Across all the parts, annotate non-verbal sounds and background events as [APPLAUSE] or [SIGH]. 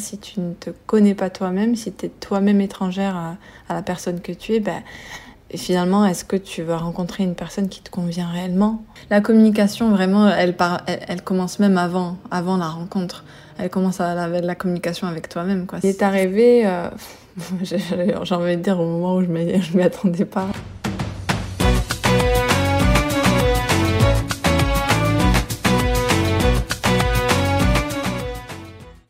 Si tu ne te connais pas toi-même, si tu es toi-même étrangère à, la personne que tu es, ben, finalement, est-ce que tu vas rencontrer une personne qui te convient réellement? La communication, vraiment, elle, commence même avant, avant la rencontre. Elle commence à la, la communication avec toi-même. Il est arrivé, euh, [LAUGHS] j'ai envie de dire, au moment où je ne m'y attendais pas.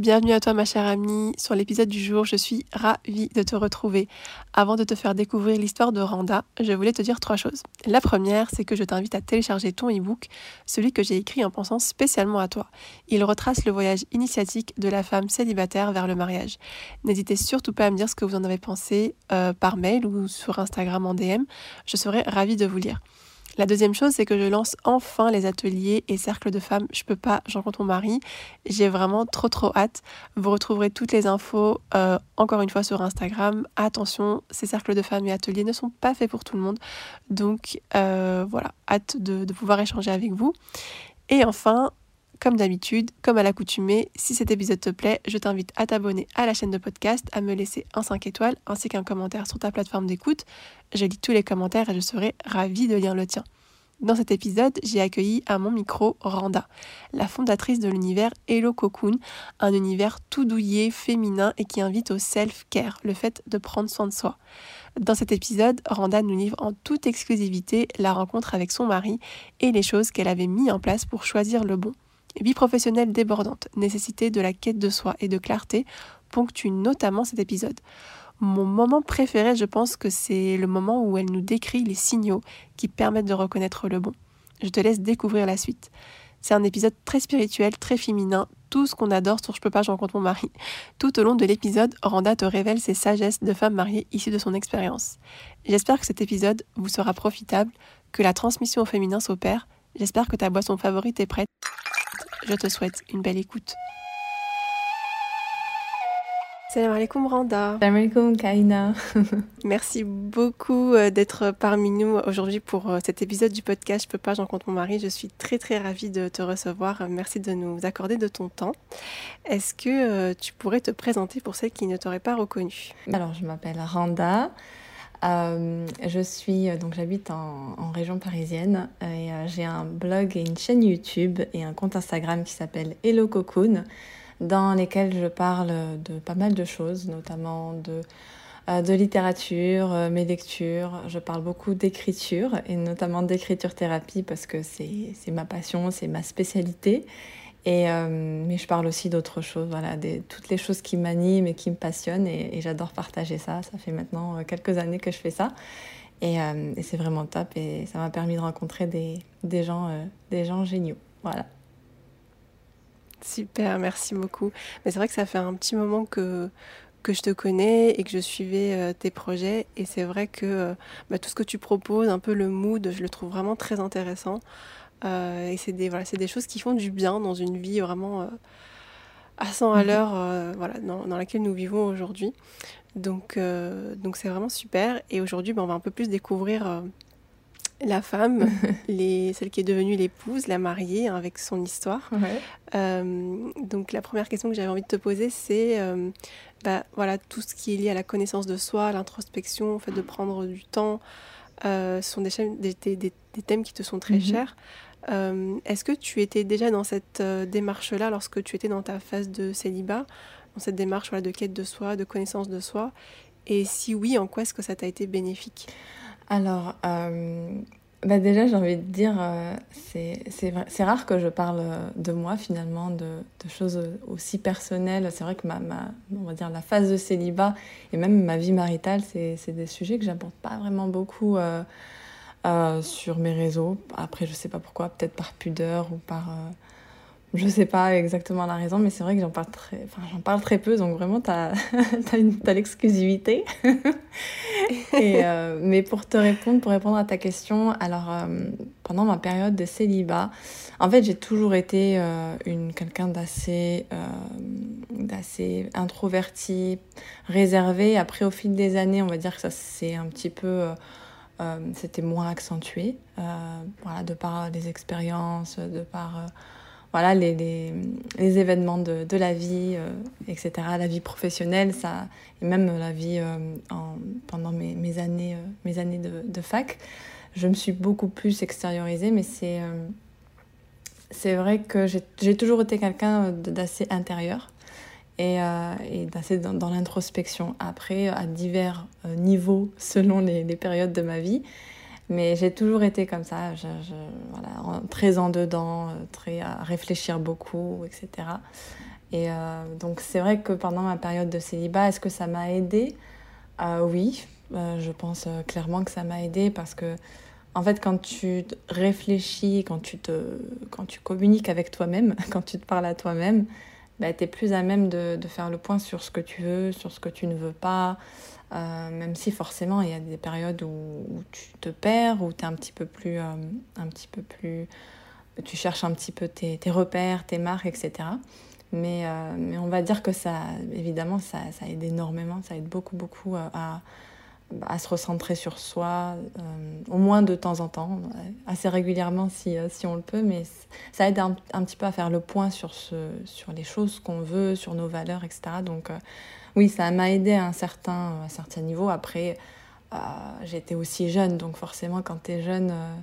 Bienvenue à toi ma chère amie. Sur l'épisode du jour, je suis ravie de te retrouver. Avant de te faire découvrir l'histoire de Randa, je voulais te dire trois choses. La première, c'est que je t'invite à télécharger ton e-book, celui que j'ai écrit en pensant spécialement à toi. Il retrace le voyage initiatique de la femme célibataire vers le mariage. N'hésitez surtout pas à me dire ce que vous en avez pensé euh, par mail ou sur Instagram en DM. Je serai ravie de vous lire. La deuxième chose, c'est que je lance enfin les ateliers et cercles de femmes. Je peux pas, j'en compte mon mari. J'ai vraiment trop trop hâte. Vous retrouverez toutes les infos euh, encore une fois sur Instagram. Attention, ces cercles de femmes et ateliers ne sont pas faits pour tout le monde. Donc euh, voilà, hâte de, de pouvoir échanger avec vous. Et enfin, comme d'habitude, comme à l'accoutumée, si cet épisode te plaît, je t'invite à t'abonner à la chaîne de podcast, à me laisser un 5 étoiles ainsi qu'un commentaire sur ta plateforme d'écoute. Je lis tous les commentaires et je serai ravie de lire le tien. Dans cet épisode, j'ai accueilli à mon micro Randa, la fondatrice de l'univers Hello Cocoon, un univers tout douillet, féminin et qui invite au self-care, le fait de prendre soin de soi. Dans cet épisode, Randa nous livre en toute exclusivité la rencontre avec son mari et les choses qu'elle avait mis en place pour choisir le bon. Vie professionnelle débordante, nécessité de la quête de soi et de clarté ponctue notamment cet épisode. Mon moment préféré, je pense que c'est le moment où elle nous décrit les signaux qui permettent de reconnaître le bon. Je te laisse découvrir la suite. C'est un épisode très spirituel, très féminin, tout ce qu'on adore sur Je peux pas, je rencontre mon mari. Tout au long de l'épisode, Randa te révèle ses sagesses de femme mariée issues de son expérience. J'espère que cet épisode vous sera profitable, que la transmission au féminin s'opère. J'espère que ta boisson favorite est prête. Je te souhaite une belle écoute. Salam alaikum Randa. Salam alaikum Kaina. [LAUGHS] Merci beaucoup euh, d'être parmi nous aujourd'hui pour euh, cet épisode du podcast Je peux pas, j'en compte mon mari. Je suis très très ravie de te recevoir. Merci de nous accorder de ton temps. Est-ce que euh, tu pourrais te présenter pour celles qui ne t'auraient pas reconnue Alors je m'appelle Randa. Euh, je suis euh, donc j'habite en, région parisienne et euh, j'ai un blog et une chaîne YouTube et un compte Instagram qui s'appelle Hello Cocoon dans lesquels je parle de pas mal de choses, notamment de de littérature, mes lectures. Je parle beaucoup d'écriture et notamment d'écriture thérapie parce que c'est ma passion, c'est ma spécialité. Et, euh, mais je parle aussi d'autres choses, voilà, des, toutes les choses qui m'animent et qui me passionnent. Et, j'adore partager ça. Ça fait maintenant euh, quelques années que je fais ça. Et, euh, et c'est vraiment top. Et ça m'a permis de rencontrer des, des gens, des gens géniaux. Voilà. Super, merci beaucoup. Mais c'est vrai que ça fait un petit moment que, que je te connais et que je suivais tes projets. Et c'est vrai que bah, tout ce que tu proposes, un peu le mood, je le trouve vraiment très intéressant. Euh, et c'est des, voilà, des choses qui font du bien dans une vie vraiment euh, à 100 à mhm. l'heure euh, voilà, dans, dans, laquelle nous vivons aujourd'hui. Donc donc c'est vraiment super. Et aujourd'hui, ben, on va un peu plus découvrir la femme, [LAUGHS] les, celle qui est devenue l'épouse, la mariée, hein, avec son histoire. donc la première question que j'avais envie de te poser, c'est bah, voilà, tout ce qui est lié à la connaissance de soi, l'introspection, en fait, de prendre du temps. ce sont des, des, des, des, thèmes qui te sont très mhm. chers. Euh, est-ce que tu étais déjà dans cette euh, démarche-là lorsque tu étais dans ta phase de célibat, dans cette démarche de quête de soi, de connaissance de soi? Et si oui, en quoi est-ce que ça t'a été bénéfique? Alors, euh, bah déjà, j'ai envie de dire, c'est rare que je parle de moi finalement, de, de choses aussi personnelles. C'est vrai que ma, ma, on va dire, la phase de célibat et même ma vie maritale, c'est des sujets que j'aborde pas vraiment beaucoup euh, euh, sur mes réseaux. Après, je sais pas pourquoi, peut-être par pudeur ou par je sais pas exactement la raison, mais c'est vrai que j'en parle très, enfin, parle très peu, donc vraiment, tu as, as, l'exclusivité. [LAUGHS] euh, mais pour te répondre, pour répondre à ta question, alors euh, pendant ma période de célibat, en fait, j'ai toujours été euh, une quelqu'un d'assez, euh, d'assez introverti, réservé. Après, au fil des années, on va dire que ça s'est un petit peu c'était moins accentué, voilà, de par les expériences, de par voilà, les, les, événements de, de la vie, euh, etc., la vie professionnelle, ça, et même la vie euh, en, pendant mes, années, euh, mes années de, fac, je me suis beaucoup plus extériorisée, mais c'est vrai que j'ai toujours été quelqu'un d'assez intérieur et, d'assez dans, l'introspection. Après, à divers niveaux selon les, périodes de ma vie. Mais j'ai toujours été comme ça, très en dedans, euh, très à réfléchir beaucoup, etc. Et euh, donc c'est vrai que pendant ma période de célibat, est-ce que ça m'a aidé? Euh, Oui, euh, je pense euh, clairement que ça m'a aidé parce que en fait quand tu réfléchis, quand tu, te, quand tu communiques avec toi-même, [LAUGHS] quand tu te parles à toi-même, bah, tu es plus à même de, de, faire le point sur ce que tu veux, sur ce que tu ne veux pas, euh, même si forcément il y a des périodes où, où tu te perds, où tu un petit peu plus, euh, un petit peu plus, tu cherches un petit peu tes, tes repères, tes marques, etc. Mais, euh, mais, on va dire que ça, évidemment, ça, ça, aide énormément, ça aide beaucoup, beaucoup à, à se recentrer sur soi, euh, au moins de temps en temps, assez régulièrement si, si on le peut, mais ça aide un, petit peu à faire le point sur, ce, sur les choses qu'on veut, sur nos valeurs, etc. Donc oui, ça m'a aidé à un certain, à un certain niveau. Après, euh, j'étais aussi jeune, donc forcément, quand tu es jeune, euh,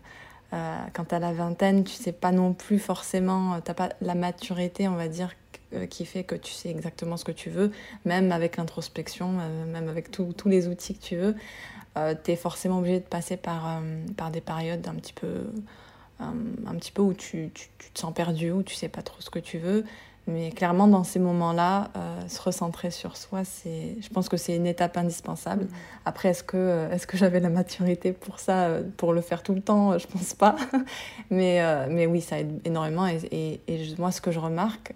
euh, quand tu as la vingtaine, tu sais pas non plus forcément, tu pas la maturité, on va dire, qui fait que tu sais exactement ce que tu veux, même avec l'introspection, même avec tous les outils que tu veux. tu es forcément obligé de passer par, par des périodes un petit peu, un petit peu où tu, tu, tu, te sens perdu, où tu sais pas trop ce que tu veux. Mais clairement, dans ces moments-là, euh, se recentrer sur soi, c'est, je pense que c'est une étape indispensable. Mmh. Après, est-ce que, euh, est-ce que j'avais la maturité pour ça, euh, pour le faire tout le temps? Je pense pas. [LAUGHS] mais, mais oui, ça aide énormément. Et, et, et moi, ce que je remarque,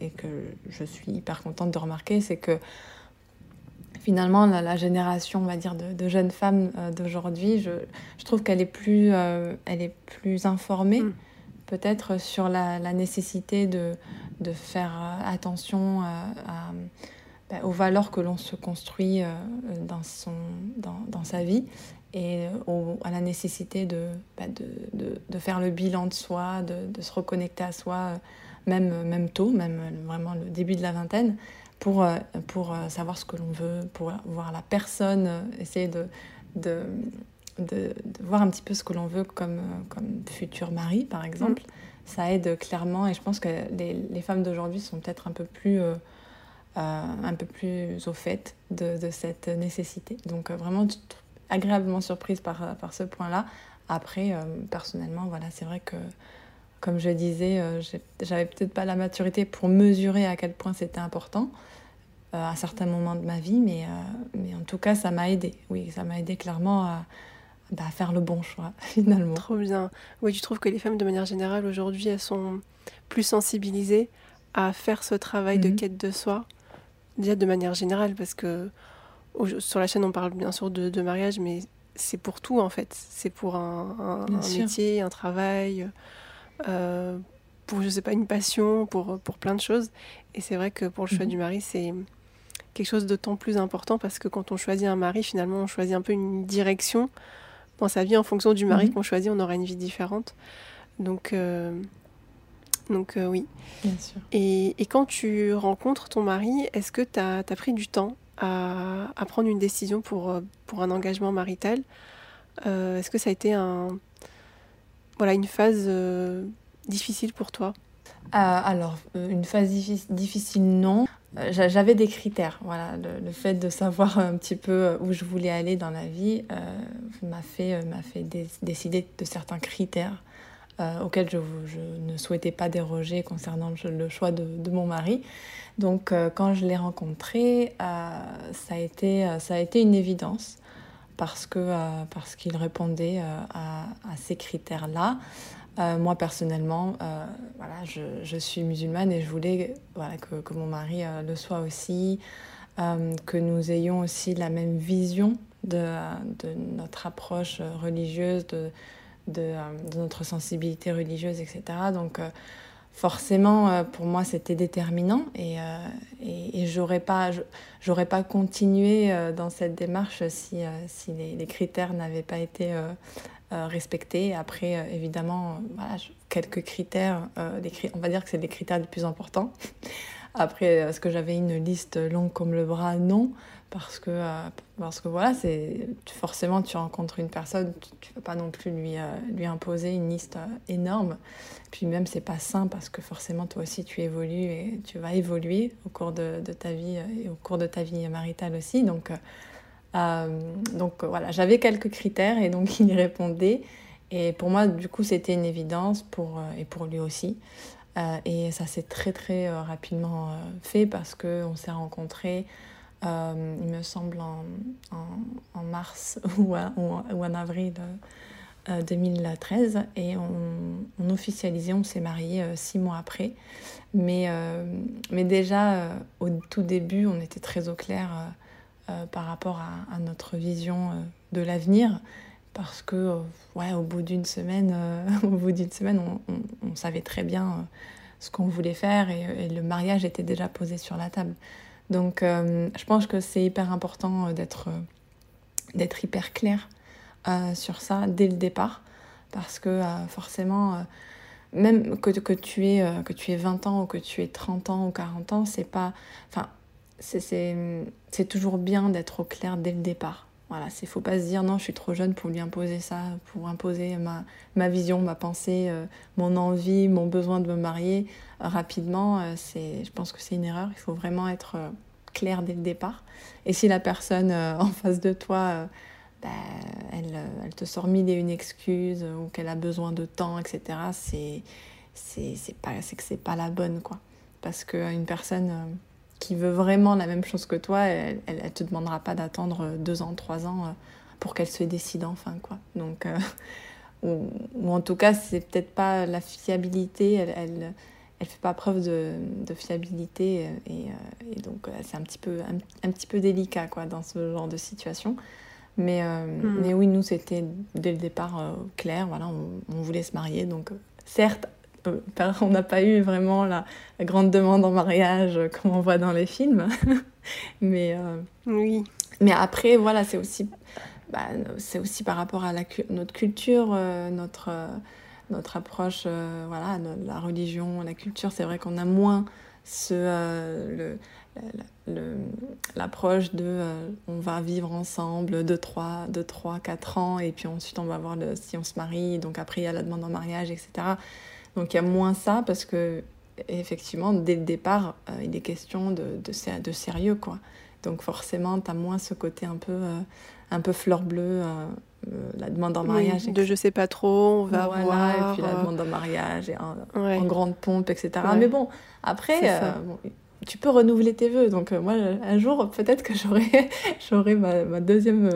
et que je suis hyper contente de remarquer, c'est que finalement, la, la, génération, on va dire, de, de jeunes femmes d'aujourd'hui, je, je, trouve qu'elle est plus, elle est plus informée. Mmh peut-être sur la, nécessité de, de faire euh, attention à, bah, aux valeurs que l'on se construit euh, dans, son, dans, dans sa vie et à la nécessité de, bah, de, de, de, faire le bilan de soi, de, de se reconnecter à soi, même, même tôt, même vraiment le début de la vingtaine, pour, pour savoir ce que l'on veut, pour voir la personne, essayer de, de, de, de, voir un petit peu ce que l'on veut comme, comme futur mari, par exemple. Mmh. Ça aide clairement et je pense que les, les femmes d'aujourd'hui sont peut-être un peu plus... Euh, euh, un peu plus au fait de, de cette nécessité. Donc euh, vraiment agréablement surprise par, par ce point-là. Après, euh, personnellement, voilà, c'est vrai que, comme je disais, euh, j'avais peut-être pas la maturité pour mesurer à quel point c'était important à certains moments de ma vie, mais, mais en tout cas, ça m'a aidé. Oui, ça m'a aidé clairement à, bah, faire le bon choix [LAUGHS] finalement. Trop bien. Oui, tu trouves que les femmes de manière générale aujourd'hui, elles sont plus sensibilisées à faire ce travail mmh. de quête de soi, déjà de manière générale, parce que sur la chaîne on parle bien sûr de, de mariage, mais c'est pour tout en fait. C'est pour un, un, un métier, un travail, euh, pour je sais pas une passion, pour, pour plein de choses. Et c'est vrai que pour le choix mmh. du mari, c'est quelque chose d'autant plus important parce que quand on choisit un mari, finalement on choisit un peu une direction dans sa vie en fonction du mari mmh. qu'on choisit, on aura une vie différente. Donc, euh, donc euh, oui. Bien sûr. Et, et, quand tu rencontres ton mari, est-ce que tu as, as, pris du temps à, à, prendre une décision pour, euh, pour un engagement marital? Euh, Est-ce que ça a été un, voilà, une phase difficile pour toi? Alors, une phase difficile, non. J'avais des critères. Voilà, le, fait de savoir un petit peu où je voulais aller dans la vie m'a fait, m'a fait décider de certains critères auxquels je, je, ne souhaitais pas déroger concernant le, choix de, de, mon mari. Donc quand je l'ai rencontré, ça, a été, ça a été une évidence parce que parce qu'il répondait à, à, ces critères-là. Euh, moi, personnellement, euh, voilà, je, je, suis musulmane et je voulais voilà, que, que mon mari euh, le soit aussi, que nous ayons aussi la même vision de, de notre approche religieuse, de, de, notre sensibilité religieuse, etc. Donc, forcément, pour moi, c'était déterminant et, et, et j'aurais pas, j'aurais pas continué dans cette démarche si, si les critères n'avaient pas été euh, respecter. Après, euh, évidemment, euh, quelques critères, on va dire que c'est des critères les plus importants. [LAUGHS] Après, est-ce que j'avais une liste longue comme le bras? Non, parce que, parce que voilà, c'est forcément, tu rencontres une personne, tu ne vas pas non plus lui, lui imposer une liste énorme. Puis même, c'est pas sain parce que forcément, toi aussi, tu évolues et tu vas évoluer au cours de, de ta vie et au cours de ta vie maritale aussi. Donc, donc voilà, j'avais quelques critères et donc [LAUGHS] il y répondait. Et pour moi, du coup, c'était une évidence pour, euh, et pour lui aussi. Euh, et ça s'est très très rapidement fait parce qu'on s'est rencontrés, il me semble, en, en, mars [LAUGHS] ou, ou, en avril 2013. Et on, on officialisait, on s'est mariés six mois après. Mais, mais déjà, au tout début, on était très au clair euh, par rapport à, notre vision euh, de l'avenir parce que euh, ouais, au bout d'une semaine, [LAUGHS] au bout d'une semaine, on, savait très bien ce qu'on voulait faire et, le mariage était déjà posé sur la table. Donc je pense que c'est hyper important d'être d'être hyper clair sur ça dès le départ parce que forcément même que, que, tu aies, que tu aies 20 ans ou que tu aies 30 ans ou 40 ans, c'est pas enfin c'est toujours bien d'être au clair dès le départ. Voilà, il ne faut pas se dire non, je suis trop jeune pour lui imposer ça, pour imposer ma, ma vision, ma pensée, euh, mon envie, mon besoin de me marier euh, rapidement. Euh, c'est, je pense que c'est une erreur. Il faut vraiment être clair dès le départ. Et si la personne [LAUGHS] en face de toi, bah, elle, elle, te sort mille et une excuses ou qu'elle a besoin de temps, etc., c'est, c'est, c'est, pas, c'est c'est pas la bonne, quoi. Parce qu'une personne qui veut vraiment la même chose que toi, elle ne te demandera pas d'attendre deux ans, trois ans euh, pour qu'elle se décide enfin. Quoi. Donc, euh, [LAUGHS] ou, en tout cas, c'est peut-être pas la fiabilité, elle, elle, elle fait pas preuve de, de fiabilité euh, et, et donc c'est un petit peu, un, petit peu délicat quoi, dans ce genre de situation. Mais, hmm. mais oui, nous, c'était dès le départ clair, voilà, on, on, voulait se marier. Donc, certes, on n'a pas eu vraiment la, grande demande en mariage euh, comme on voit dans les films. [LAUGHS] mais, euh, oui. mais après, voilà, c'est aussi, bah, c'est aussi par rapport à la, notre culture, euh, notre, notre approche, voilà, la religion, la culture. C'est vrai qu'on a moins ce, l'approche de on va vivre ensemble de 3, de 3, 4 ans et puis ensuite on va voir le, si on se marie, donc après il y a la demande en mariage, etc. Donc il y a moins ça parce que effectivement, dès le départ, euh, il est question de, de, de, sérieux, quoi. Donc forcément, tu as moins ce côté un peu, euh, un peu fleur bleue, euh, la demande en mariage. de je sais pas trop, on va voir. Et puis la demande en mariage, et en, grande pompe, etc. Mais bon, après, tu peux renouveler tes vœux. Donc moi, un jour, peut-être que j'aurai, [LAUGHS] j'aurai ma, ma, deuxième,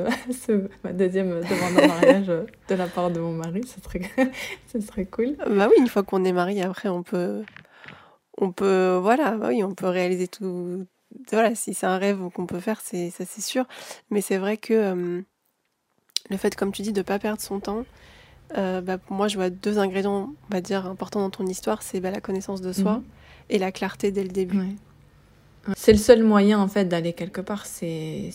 [LAUGHS] ma deuxième demande en mariage de la part de mon mari. Ce serait, [LAUGHS] ce serait cool. Bah oui, une fois qu'on est marié, après, on peut on peut, voilà, bah oui, on peut réaliser tout. Voilà, si c'est un rêve qu'on peut faire, c'est ça, c'est sûr. Mais c'est vrai que le fait, comme tu dis, de ne pas perdre son temps, euh, bah, pour moi, je vois deux ingrédients, on va dire, importants dans ton histoire c'est bah, la connaissance de soi mmh et la clarté dès le début. C'est le seul moyen, en fait, d'aller quelque part. C'est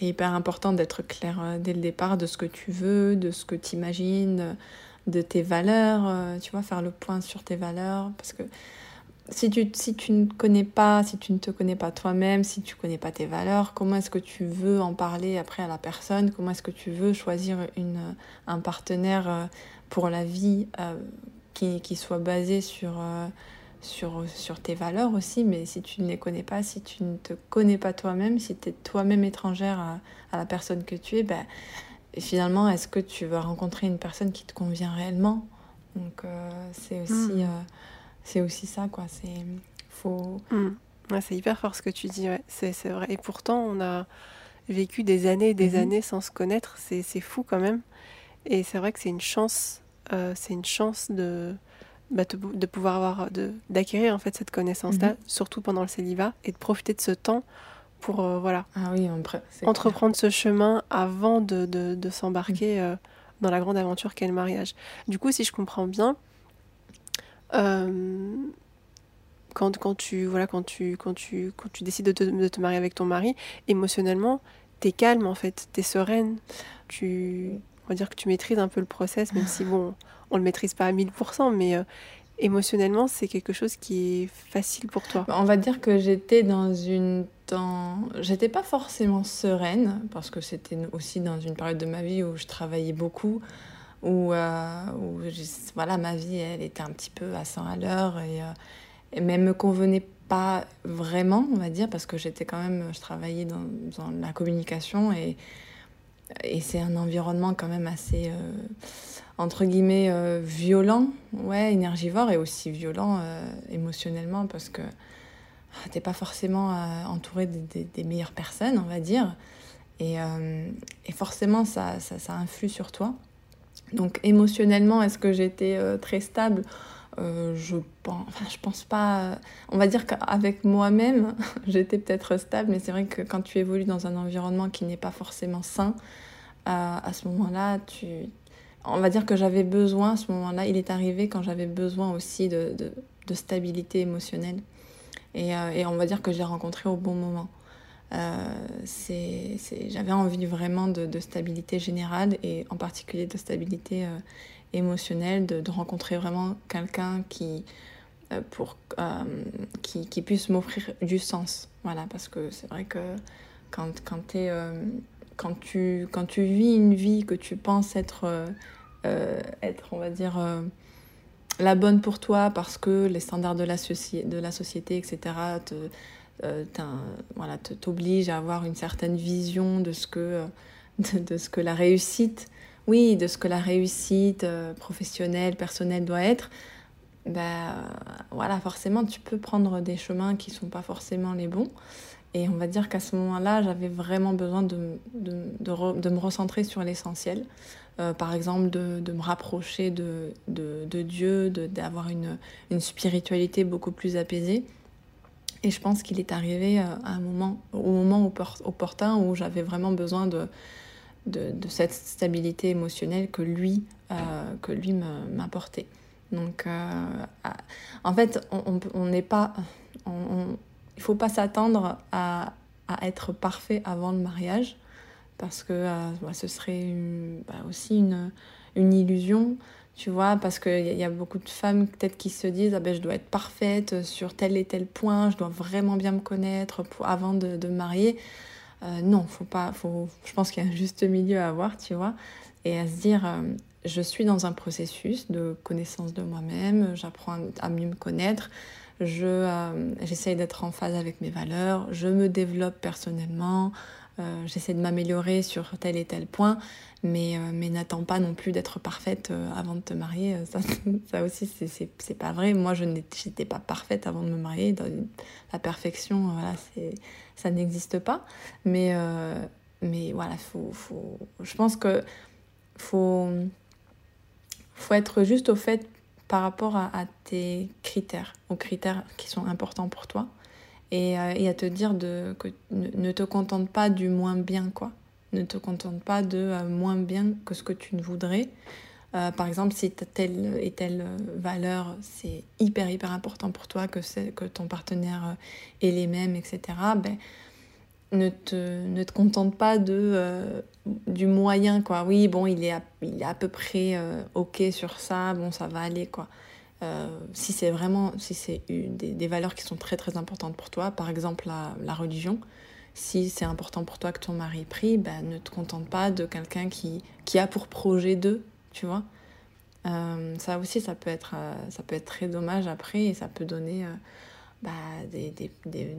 hyper important d'être clair euh, dès le départ de ce que tu veux, de ce que tu imagines, de tes valeurs, euh, tu vois, faire le point sur tes valeurs. Parce que si tu, si tu ne connais pas, si tu ne te connais pas toi-même, si tu ne connais pas tes valeurs, comment est-ce que tu veux en parler après à la personne? Comment est-ce que tu veux choisir une, un partenaire euh, pour la vie euh, qui, qui, soit basé sur, euh, sur, sur tes valeurs aussi, mais si tu ne les connais pas, si tu ne te connais pas toi-même, si tu es toi-même étrangère à, la personne que tu es, ben, finalement, est-ce que tu vas rencontrer une personne qui te convient réellement? Donc, euh, c'est aussi, hmm. euh, c'est aussi ça, quoi. C'est faut. Hmm. c'est hyper fort ce que tu dis, ouais. c'est vrai. Et pourtant, on a vécu des années et des mhm. années sans se connaître, c'est fou quand même. Et c'est vrai que c'est une chance, euh, c'est une chance de, bah, de, pouvoir avoir, d'acquérir en fait cette connaissance-là, mhm. surtout pendant le célibat, et de profiter de ce temps pour euh, voilà, ah oui, entreprendre ce chemin avant de, de, s'embarquer mhm. euh, dans la grande aventure qu'est le mariage. Du coup, si je comprends bien, quand, quand, tu, voilà, quand, tu, quand, tu, quand tu décides de te, de te marier avec ton mari, émotionnellement, t'es calme en fait, t'es sereine. Tu, on va dire que tu maîtrises un peu le process, même si bon, on le maîtrise pas à 1000%, mais euh, émotionnellement, c'est quelque chose qui est facile pour toi. On va dire que j'étais dans une temps, j'étais pas forcément sereine parce que c'était aussi dans une période de ma vie où je travaillais beaucoup, où, euh, voilà, ma vie elle était un petit peu à 100 à l'heure et, euh, et même me convenait pas vraiment, on va dire, parce que j'étais quand même, je travaillais dans, dans la communication et, et c'est un environnement quand même assez, euh, entre guillemets, euh, violent, ouais, énergivore et aussi violent euh, émotionnellement parce que ah, t'es pas forcément entouré des, des, meilleures personnes, on va dire. Et, et forcément, ça, ça, ça, influe sur toi. Donc émotionnellement, est-ce que j'étais très stable? Euh, je pense, je pense pas. On va dire qu'avec moi-même, [LAUGHS] j'étais peut-être stable, mais c'est vrai que quand tu évolues dans un environnement qui n'est pas forcément sain, euh, à ce moment-là, tu, on va dire que j'avais besoin. À ce moment-là, il est arrivé quand j'avais besoin aussi de, de, de stabilité émotionnelle, et, euh, et, on va dire que j'ai rencontré au bon moment. c'est, j'avais envie vraiment de, de, stabilité générale et en particulier de stabilité émotionnel de, de rencontrer vraiment quelqu'un qui, euh, euh, qui, qui, puisse m'offrir du sens. Voilà, parce que c'est vrai que quand, quand, es, euh, quand, tu, quand tu vis une vie que tu penses être, être on va dire, la bonne pour toi parce que les standards de la, de la société, etc., te, voilà, t'oblige à avoir une certaine vision de ce que, [LAUGHS] de ce que la réussite oui, de ce que la réussite euh, professionnelle, personnelle doit être, ben voilà, forcément, tu peux prendre des chemins qui sont pas forcément les bons. Et on va dire qu'à ce moment-là, j'avais vraiment besoin de, de, de, me recentrer sur l'essentiel. Euh, par exemple, de, me rapprocher de, Dieu, d'avoir une, une, spiritualité beaucoup plus apaisée. Et je pense qu'il est arrivé à un moment, au moment opportun où j'avais vraiment besoin de, de, cette stabilité émotionnelle que lui, euh, que lui m'apportait. Donc, euh, en fait, on n'est pas, on, il faut pas s'attendre à, à, être parfait avant le mariage, parce que euh, bah, ce serait bah, aussi une, une, illusion, tu vois, parce qu'il y, y, a beaucoup de femmes peut-être qui se disent ah ben, je dois être parfaite sur tel et tel point, je dois vraiment bien me connaître pour, avant de, de me marier. Euh, non, faut pas, faut, je pense qu'il y a un juste milieu à avoir, tu vois, et à se dire, euh, je suis dans un processus de connaissance de moi-même, j'apprends à mieux me connaître, je, euh, j'essaye d'être en phase avec mes valeurs, je me développe personnellement, j'essaie de m'améliorer sur tel et tel point, mais, euh, mais n'attends pas non plus d'être parfaite euh, avant de te marier. Ça, [LAUGHS] ça aussi, c'est pas vrai. Moi, je n'étais pas parfaite avant de me marier. la perfection, voilà, ça n'existe pas. Mais, mais voilà, faut, faut, je pense que faut, faut être juste au fait par rapport à, tes critères, aux critères qui sont importants pour toi et, euh, et, à te dire de, que ne, te contente pas du moins bien, quoi. Ne te contente pas de euh, moins bien que ce que tu ne voudrais. Euh, par exemple, si telle et telle valeur, c'est hyper, hyper important pour toi que, que ton partenaire ait les mêmes, etc. Ben, ne te, ne te contente pas de, du moyen, quoi. Oui, bon, il est à, il est à peu près OK sur ça, bon, ça va aller, quoi. Euh, si c'est vraiment si c'est des, des, valeurs qui sont très très importantes pour toi, par exemple la religion, si c'est important pour toi que ton mari prie, ben, ne te contente pas de quelqu'un qui, qui a pour projet d'eux, tu vois. ça aussi, ça peut, être, ça peut être très dommage après et ça peut donner bah, des, des, des,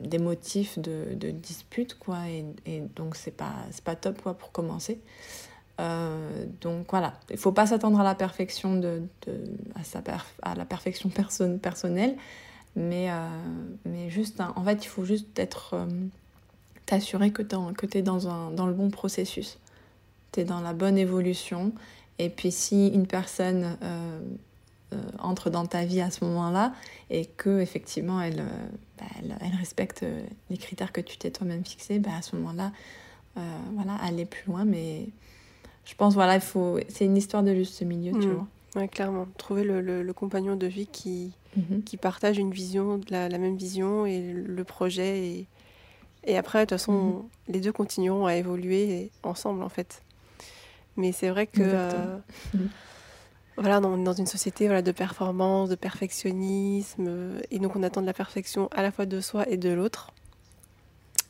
des, motifs de, de, dispute, quoi. Et, donc, c'est pas, pas top, quoi, pour commencer. Euh, donc voilà, il faut pas s'attendre à la perfection de, à, sa à la perfection personne, personnelle, mais, euh, mais juste, en fait, il faut juste être euh, t'assurer que tu es dans, un, dans le bon processus, tu es dans la bonne évolution, et puis si une personne euh, entre dans ta vie à ce moment-là et que effectivement elle, euh, bah, elle, respecte euh, les critères que tu t'es toi-même fixés, bah, à ce moment-là, voilà, aller plus loin. Mais je pense voilà, il faut, c'est une histoire de juste milieu, tu mmh. vois. clairement. Trouver le, le, compagnon de vie qui, mmh qui partage une vision, la, la, même vision et le projet. Et, et après, de toute façon, mmh les deux continueront à évoluer ensemble, en fait. Mais c'est vrai que voilà, dans, dans une société voilà, de performance, de perfectionnisme, euh, et donc on attend de la perfection à la fois de soi et de l'autre.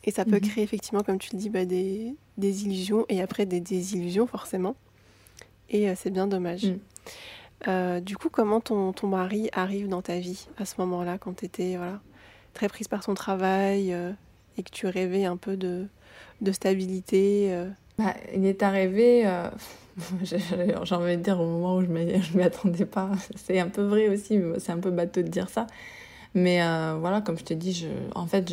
Et ça peut mhm. créer effectivement, comme tu le dis, bah, des, des, illusions et après des désillusions forcément. Et euh, c'est bien dommage. Mm. Euh, du coup, comment ton, ton mari arrive dans ta vie à ce moment-là, quand tu étais voilà, très prise par son travail et que tu rêvais un peu de, de stabilité bah, Il est arrivé [LAUGHS] j'ai envie de dire au moment où je ne m'y attendais pas. C'est un peu vrai aussi, c'est un peu bateau de dire ça. Mais euh, voilà, comme je te dis, je, en fait,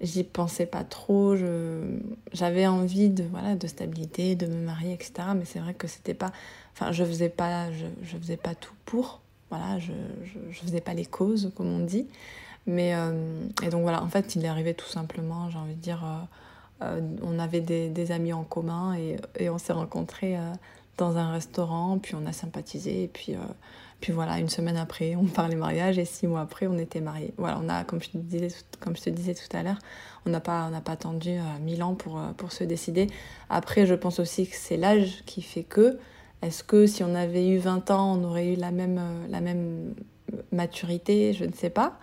j'y pensais pas trop. J'avais envie de, voilà, de stabilité, de me marier, etc. Mais c'est vrai que c'était pas. Enfin, je faisais pas, je, je faisais pas tout pour. Voilà, je, je, je, faisais pas les causes, comme on dit. Mais, euh, et donc voilà, en fait, il est arrivé tout simplement, j'ai envie de dire. Euh, euh, on avait des, amis en commun et, on s'est rencontrés euh, dans un restaurant, puis on a sympathisé, et puis, euh, puis voilà, une semaine après, [LAUGHS] on parlait mariage, et six mois après, on était mariés. Voilà, on a, comme je te disais, comme je te disais tout à l'heure, on n'a pas, pas attendu mille ans pour, pour se décider. Après, je pense aussi que c'est l'âge qui fait que, est-ce que si on avait eu 20 ans, on aurait eu la même, la même maturité? Je ne sais pas.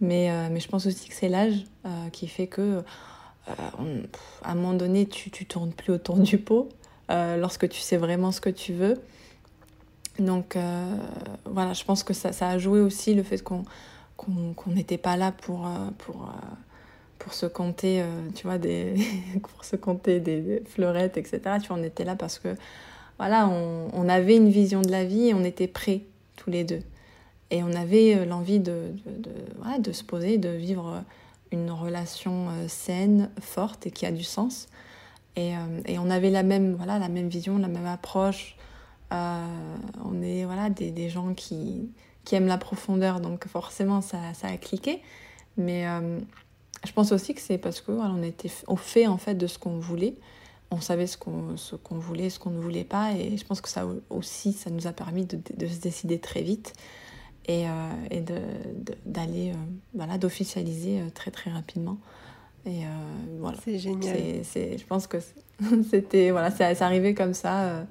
Mais, mais je pense aussi que c'est l'âge qui fait que euh, à un moment donné, tu, tu tournes plus autour du pot euh, lorsque tu sais vraiment ce que tu veux. Donc euh, voilà, je pense que ça, ça, a joué aussi le fait qu'on qu'on n'était pas là pour, pour, pour se compter, tu vois, des, [LAUGHS] pour se compter des, fleurettes, etc. Tu vois, on était là parce que voilà, on, on, avait une vision de la vie et on était prêts tous les deux. Et on avait l'envie de, de, voilà, de se poser, de vivre une relation euh, saine, forte et qui a du sens. Et, euh, et, on avait la même, voilà, la même vision, la même approche. Euh, on est voilà, des, des, gens qui, qui aiment la profondeur, donc forcément ça, ça a cliqué. Mais je pense aussi que c'est parce que voilà, était au fait en fait de ce qu'on voulait. On savait ce qu'on ce voulait, ce qu'on ne voulait pas, et je pense que ça aussi, ça nous a permis de, de se décider très vite et, euh, et d'aller, euh, voilà, d'officialiser euh, très très rapidement. Et voilà. C'est génial. C'est, je pense que [LAUGHS] c'était, voilà, c'est arrivé comme ça.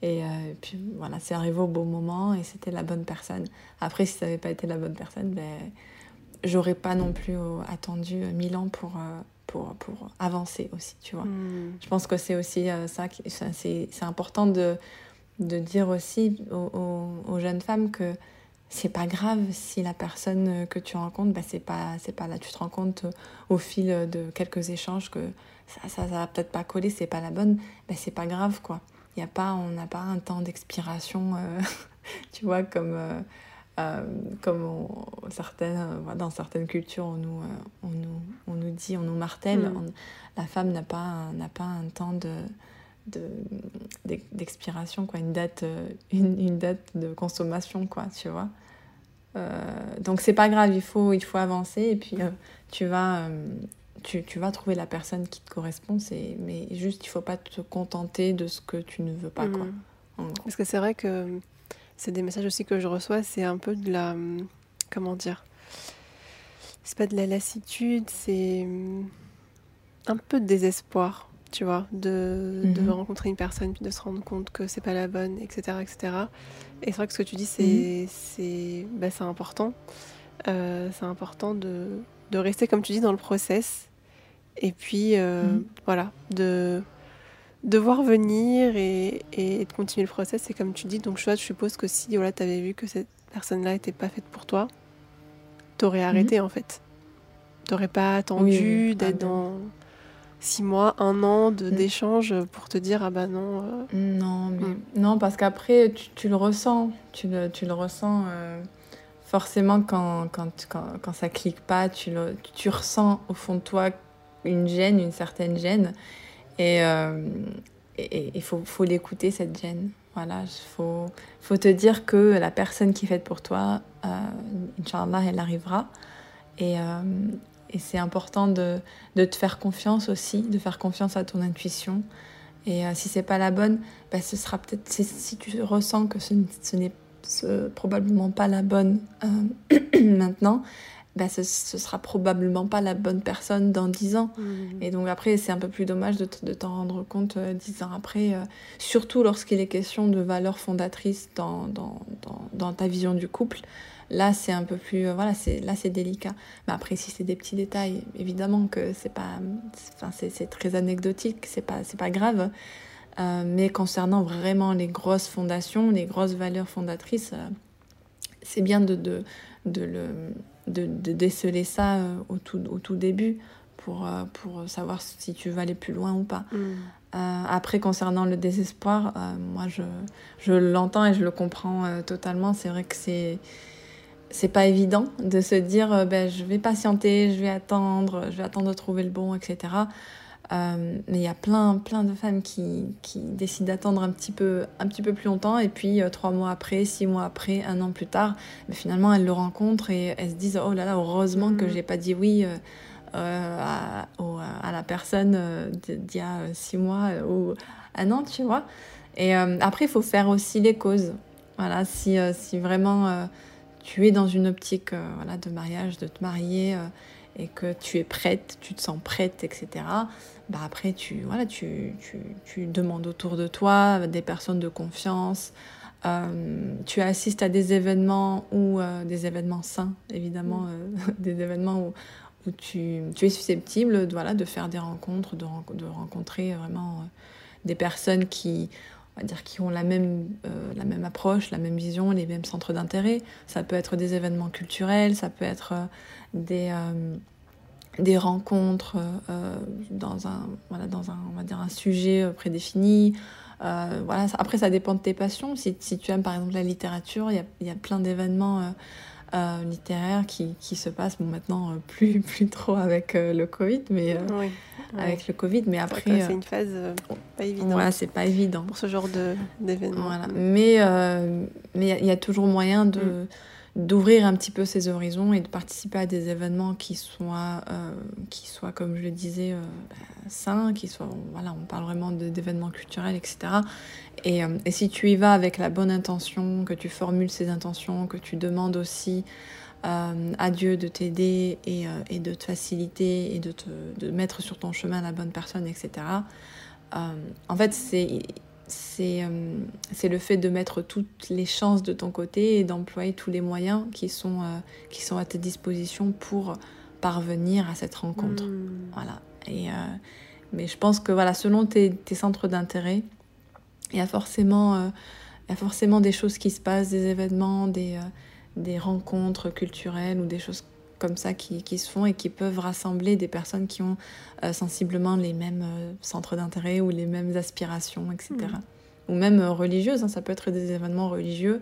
Et, puis voilà, c'est arrivé au bon moment et c'était la bonne personne. Après, si ça n'avait pas été la bonne personne, ben, j'aurais pas non plus attendu mille ans pour, pour, pour avancer aussi, tu vois. Hmm. Je pense que c'est aussi ça, c'est important de, de dire aussi aux, aux, jeunes femmes que c'est pas grave si la personne que tu rencontres, bah, c'est pas, c'est pas là. Tu te rends compte euh, au fil de quelques échanges que ça, ça, ça va peut-être pas coller, c'est pas la bonne. Bah, c'est pas grave, quoi. Y a pas, on n'a pas un temps d'expiration, euh, [LAUGHS] tu vois, comme, euh, comme certaines, dans certaines cultures, on nous, on nous, on nous dit, on nous martèle. Mm. la femme n'a pas, n'a pas un temps de d'expiration, quoi, une date, une, une, date de consommation, quoi, tu vois. Euh, donc c'est pas grave, il faut, il faut avancer et puis euh, tu, vas, tu, tu, vas trouver la personne qui te correspond, mais juste il faut pas te contenter de ce que tu ne veux pas, quoi. Mmh. Parce que c'est vrai que c'est des messages aussi que je reçois, c'est un peu de la. Comment dire C'est pas de la lassitude, c'est un peu de désespoir tu vois, de, de, mhm. rencontrer une personne puis de se rendre compte que c'est pas la bonne, etc. etc. Et c'est vrai que ce que tu dis, c'est c'est bah, important. Euh, c'est important de, de, rester, comme tu dis, dans le process. Et puis, euh, mhm. voilà, de, devoir venir et, et de continuer le process, c'est comme tu dis. Donc, je suppose que si voilà, tu avais vu que cette personne-là n'était pas faite pour toi, tu aurais arrêté mhm. en fait. Tu n'aurais pas attendu d'être ah, dans six mois, un an mm. d'échange pour te dire ah bah non. Euh. Non, mais mm. non parce qu'après tu, le ressens, tu le, tu le ressens euh, forcément quand, quand, quand, quand, ça clique pas, tu, le, tu ressens au fond de toi une gêne, une certaine gêne. Et il euh, faut, faut l'écouter, cette gêne. Voilà, il faut, faut te dire que la personne qui est faite pour toi, Inch'Allah, elle arrivera. Et, et c'est important de, de, te faire confiance aussi, de faire confiance à ton intuition. Et euh, si c'est pas la bonne, bah, ce sera peut-être si tu ressens que ce, ce n'est probablement pas la bonne euh, [CLEARS THROAT] maintenant, bah, ce, ce sera probablement pas la bonne personne dans 10 ans. Mmh. Et donc après, c'est un peu plus dommage de, de t'en rendre compte euh, 10 ans après, euh, surtout lorsqu'il est question de valeurs fondatrices dans, dans, dans, dans ta vision du couple. Là, c'est un peu plus, euh, voilà, c'est là c'est délicat. Mais après, si c'est des petits détails, évidemment que c'est pas, enfin c'est très anecdotique, c'est pas c'est pas grave. Euh, mais concernant vraiment les grosses fondations, les grosses valeurs fondatrices, euh, c'est bien de, de, de, le, de, de déceler ça au, tout, au tout début pour, pour savoir si tu veux aller plus loin ou pas. Mm. Euh, après, concernant le désespoir, moi je, je l'entends et je le comprends totalement. C'est vrai que c'est c'est pas évident de se dire euh, ben, je vais patienter, je vais attendre, je vais attendre de trouver le bon, etc. Euh, mais il y a plein, plein de femmes qui, qui décident d'attendre un, petit peu, un petit peu plus longtemps et puis euh, trois mois après, six mois après, un an plus tard, mais finalement elles le rencontrent et elles se disent oh là là, heureusement que que mm. j'ai pas dit oui à, à, la personne d'il y a six mois ou un an, tu vois. Et après, il faut faire aussi les causes. Voilà, si, si vraiment tu es dans une optique euh, voilà, de mariage, de te marier, euh, et que tu es prête, tu te sens prête, etc., bah après, tu, voilà, tu, tu, tu demandes autour de toi des personnes de confiance, euh, tu assistes à des événements ou des événements sains, évidemment, mm. [LAUGHS] des événements où, où tu, tu, es susceptible voilà, de faire des rencontres, de, de rencontrer vraiment des personnes qui on va dire, qui ont la même, euh, la même approche, la même vision, les mêmes centres d'intérêt. Ça peut être des événements culturels, ça peut être euh, des, euh, des rencontres dans, un, voilà, dans un, on va dire un sujet prédéfini. voilà. Après, ça dépend de tes passions. Si, si tu aimes par exemple la littérature, il y a, y a, plein d'événements littéraires qui, qui, se passent, bon, maintenant plus, [LAUGHS] plus trop avec le Covid, mais oui avec le Covid, mais après. C'est une phase euh, pas évidente. Voilà, c'est pas évident. Pour ce genre d'événement. Voilà. Mais euh, mais il y, a toujours moyen de. Mm. d'ouvrir un petit peu ses horizons et de participer à des événements qui soient, euh, qui soient comme je le disais, bah, sains, qui soient, voilà, on parle vraiment d'événements culturels, etc. Et, et, si tu y vas avec la bonne intention, que tu formules ces intentions, que tu demandes aussi euh, à Dieu de t'aider et, euh, et, de te faciliter et de te de mettre sur ton chemin la bonne personne, etc. Euh, en fait, c'est c'est le fait de mettre toutes les chances de ton côté et d'employer tous les moyens qui sont, qui sont à ta disposition pour parvenir à cette rencontre. Hmm. Voilà. Et, mais je pense que voilà, selon tes, tes centres d'intérêt, il y, a forcément, il y a forcément des choses qui se passent, des événements, des, des rencontres culturelles ou des choses comme ça qui, qui, se font et qui peuvent rassembler des personnes qui ont euh, sensiblement les mêmes euh, centres d'intérêt ou les mêmes aspirations, etc. Mmh. Ou même euh, religieuses, hein, ça peut être des événements religieux,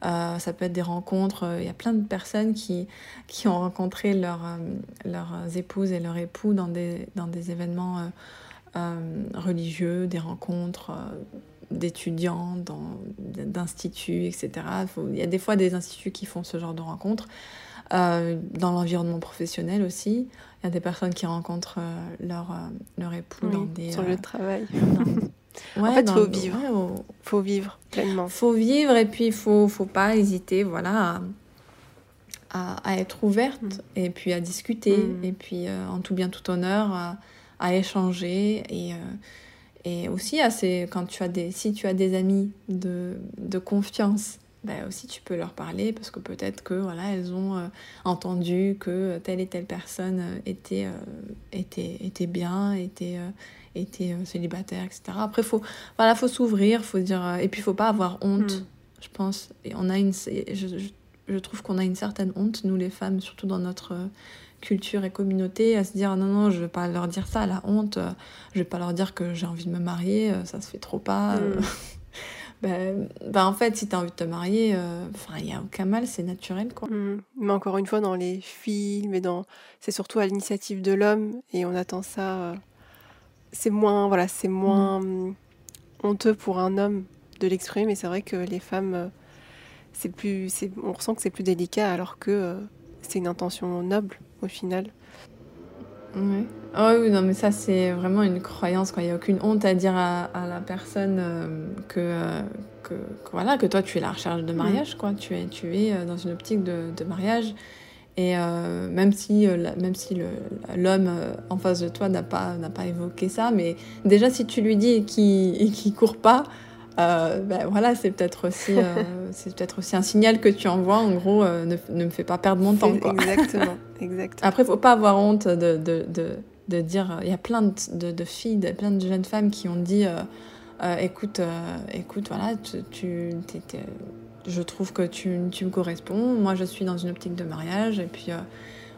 ça peut être des rencontres. Il y a plein de personnes qui, qui ont rencontré leur, leurs épouses et leurs époux dans des, dans des événements religieux, des rencontres d'étudiants, d'instituts, etc. il y a des fois des instituts qui font ce genre de rencontres. Euh, dans l'environnement professionnel aussi, il y a des personnes qui rencontrent euh, leur, euh, leur époux dans des... Sur le travail. [LAUGHS] en fait, il faut vivre. Il faut vivre pleinement. faut vivre et puis il faut, faut pas hésiter voilà, à, à, être ouverte mm. et puis à discuter mm. et puis en tout bien tout honneur à, à échanger et et aussi, quand tu as des, si tu as des amis de, de confiance bah, aussi tu peux leur parler parce que peut-être que voilà elles ont euh, entendu que telle et telle personne euh, était euh, était était bien était était célibataire etc après faut voilà faut s'ouvrir faut dire et puis faut pas avoir honte mm. je pense et on a une je, je, trouve qu'on a une certaine honte nous les femmes surtout dans notre culture et communauté à se dire non non je vais pas leur dire ça la honte je vais pas leur dire que j'ai envie de me marier ça se fait trop pas mm. [LAUGHS] ben, ben, en fait, si tu as envie de te marier, euh, il n'y a aucun mal, c'est naturel. quoi. Mmh. Mais encore une fois, dans les films, et dans... c'est surtout à l'initiative de l'homme, et on attend ça. Euh, c'est moins, voilà, c'est moins mmh. honteux pour un homme de l'exprimer, mais c'est vrai que les femmes, euh, c'est plus, on ressent que c'est plus délicat, alors que c'est une intention noble au final. Oh oui, non, mais ça, c'est vraiment une croyance. Il n'y a aucune honte à dire à, la personne euh, euh, que, que, voilà, que toi, tu es la recherche de mariage. Quoi. Tu, es, tu es euh, dans une optique de, de mariage. Et même si, même si l'homme en face de toi n'a pas, pas évoqué ça, mais déjà, si tu lui dis et qu'il ne court pas, euh, ben voilà, c'est peut-être aussi, euh, [LAUGHS] c'est peut-être aussi un signal que tu envoies. En gros, euh, ne, ne, me fais pas perdre mon temps. Quoi. Exactement, [LAUGHS] exactement. Après, faut pas avoir honte de, de, de, de dire. Il y a plein de, de, filles, plein de jeunes femmes qui ont dit, écoute, écoute, voilà, tu, tu je trouve que tu, tu, me corresponds. Moi, je suis dans une optique de mariage, et puis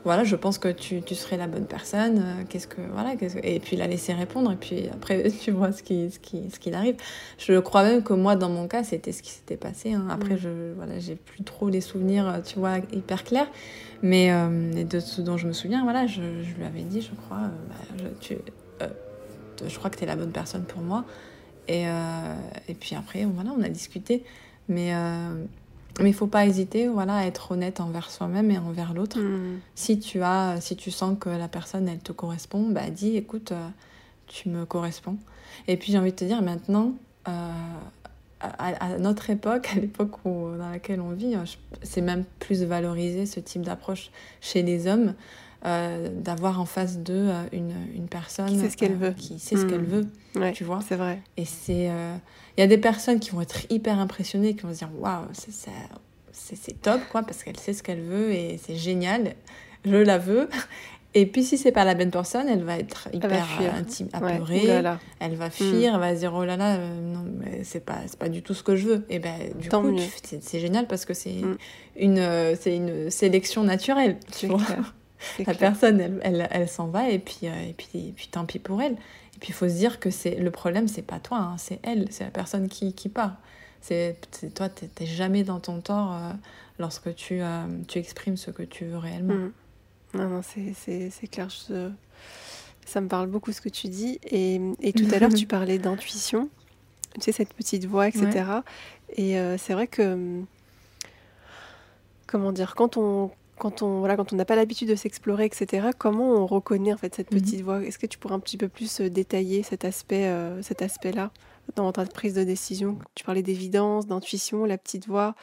voilà, je pense que tu, tu serais la bonne personne. Euh, qu'est-ce que voilà, qu'est-ce et puis la laisser répondre et puis après [LAUGHS] tu vois ce qui ce qui ce qu'il arrive. Je crois même que moi dans mon cas c'était ce qui s'était passé. Hein. Après mm. je voilà j'ai plus trop les souvenirs euh, tu vois hyper clairs, mais euh, de ce dont je me souviens voilà je, je lui avais dit je crois bah, je, tu, je crois que tu es la bonne personne pour moi et et puis après voilà on a discuté mais mais il faut pas hésiter voilà, à être honnête envers soi-même et envers l'autre. Hmm. Si, tu as, si tu sens que la personne, elle te correspond, bah dis, écoute, euh, tu me corresponds. Et puis j'ai envie de te dire, maintenant, euh, à, notre époque, à l'époque dans laquelle on vit, c'est même plus valorisé ce type d'approche chez les hommes. Euh, d'avoir en face d'eux une, une, personne qui sait ce qu'elle veut, qui sait ce qu'elle hmm. veut, tu vois. C'est vrai. Et c'est il y a des personnes qui vont être hyper impressionnées, qui vont se dire waouh, c'est top, quoi, parce qu'elle sait ce qu'elle veut et c'est génial, je la veux. Et puis si c'est pas la bonne personne, elle va être hyper intime, apeurée, elle va fuir, elle va se dire oh là là, euh, non mais c'est pas c'est pas du tout ce que je veux. Et ben du coup c'est génial parce que c'est mm. une euh, c'est une sélection naturelle, tu vois. La personne elle, elle, elle s'en va et puis euh, et puis et puis tant pis pour elle. Puis il faut se dire que c'est le problème, c'est pas toi, hein, c'est elle, c'est la personne qui, qui part. C'est toi, tu n'es jamais dans ton tort euh, lorsque tu, euh, tu exprimes ce que tu veux réellement. Mm. Non, non, c'est clair. Ça me parle beaucoup ce que tu dis. Et, et tout à l'heure, tu [LAUGHS] parlais d'intuition, tu sais, cette petite voix, etc. Et euh, c'est vrai que, comment dire, quand on, quand on voilà, quand on n'a pas l'habitude de s'explorer, etc. Comment on reconnaît en fait cette mhm. petite voix? Est-ce que tu pourrais un petit peu plus euh, détailler cet aspect, euh, cet aspect-là dans ta prise de décision? Tu parlais d'évidence, d'intuition, la petite voix.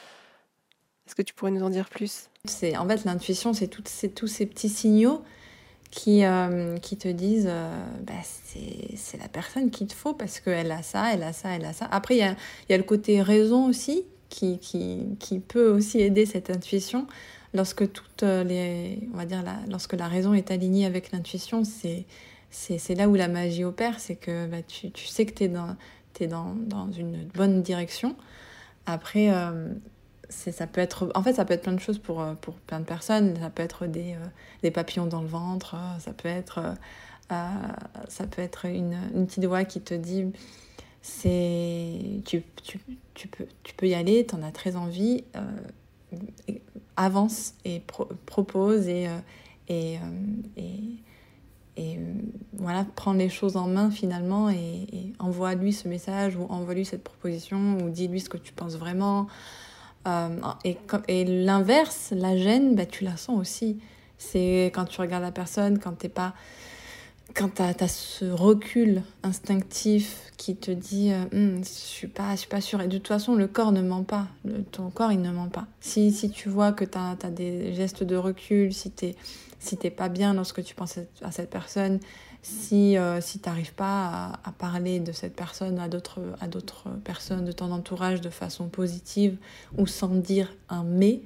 Est-ce que tu pourrais nous en dire plus? C'est en fait l'intuition, c'est tous ces petits signaux qui, euh, qui te disent bah, c'est la personne qu'il te faut parce qu'elle a ça, elle a ça, elle a ça. Après, il y a, y a, le côté raison aussi qui, qui, qui, peut aussi aider cette intuition lorsque toutes les, on va dire, la, lorsque la raison est alignée avec l'intuition, c'est c'est là où la magie opère, c'est que bah, tu, tu, sais que tu es, dans, dans, dans, une bonne direction. Après, euh, ça peut être, en fait, ça peut être plein de choses pour, pour plein de personnes. Ça peut être des, euh, des papillons dans le ventre, ça peut être, euh, ça peut être une, une, petite voix qui te dit c'est tu, tu, tu, peux, tu peux y aller, tu en as très envie avance et propose et, euh, et, euh, et, et, euh, voilà, prendre les choses en main finalement et, envoie-lui ce message ou envoie-lui cette proposition ou dis-lui ce que tu penses vraiment. et et l'inverse, la gêne, bah, tu la sens aussi. C'est quand tu regardes la personne, quand t'es pas quand tu as, ce recul instinctif qui te dit euh, hum, je suis pas je suis pas sûre. Et de toute façon le corps ne ment pas. Ton corps il ne ment pas. Si, si tu vois que tu as, des gestes de recul si tu si t'es pas bien lorsque tu penses à cette personne si, euh, si tu n'arrives pas à, parler de cette personne à d'autres personnes de ton entourage de façon positive ou sans dire un mais,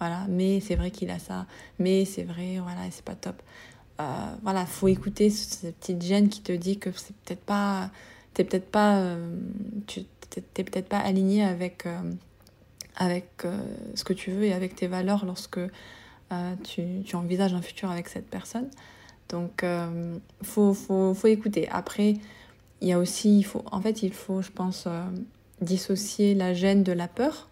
voilà, mais c'est vrai qu'il a ça, mais c'est vrai, voilà, c'est pas top. Euh, voilà, faut écouter cette petite gêne qui te dit que c'est peut-être pas, t'es peut-être pas, euh, tu t'es peut-être pas aligné avec, euh, avec ce que tu veux et avec tes valeurs lorsque tu, tu, envisages un futur avec cette personne. Donc, faut, faut, faut, écouter. Après, il y a aussi, il faut, en fait, il faut, je pense, dissocier la gêne de la peur.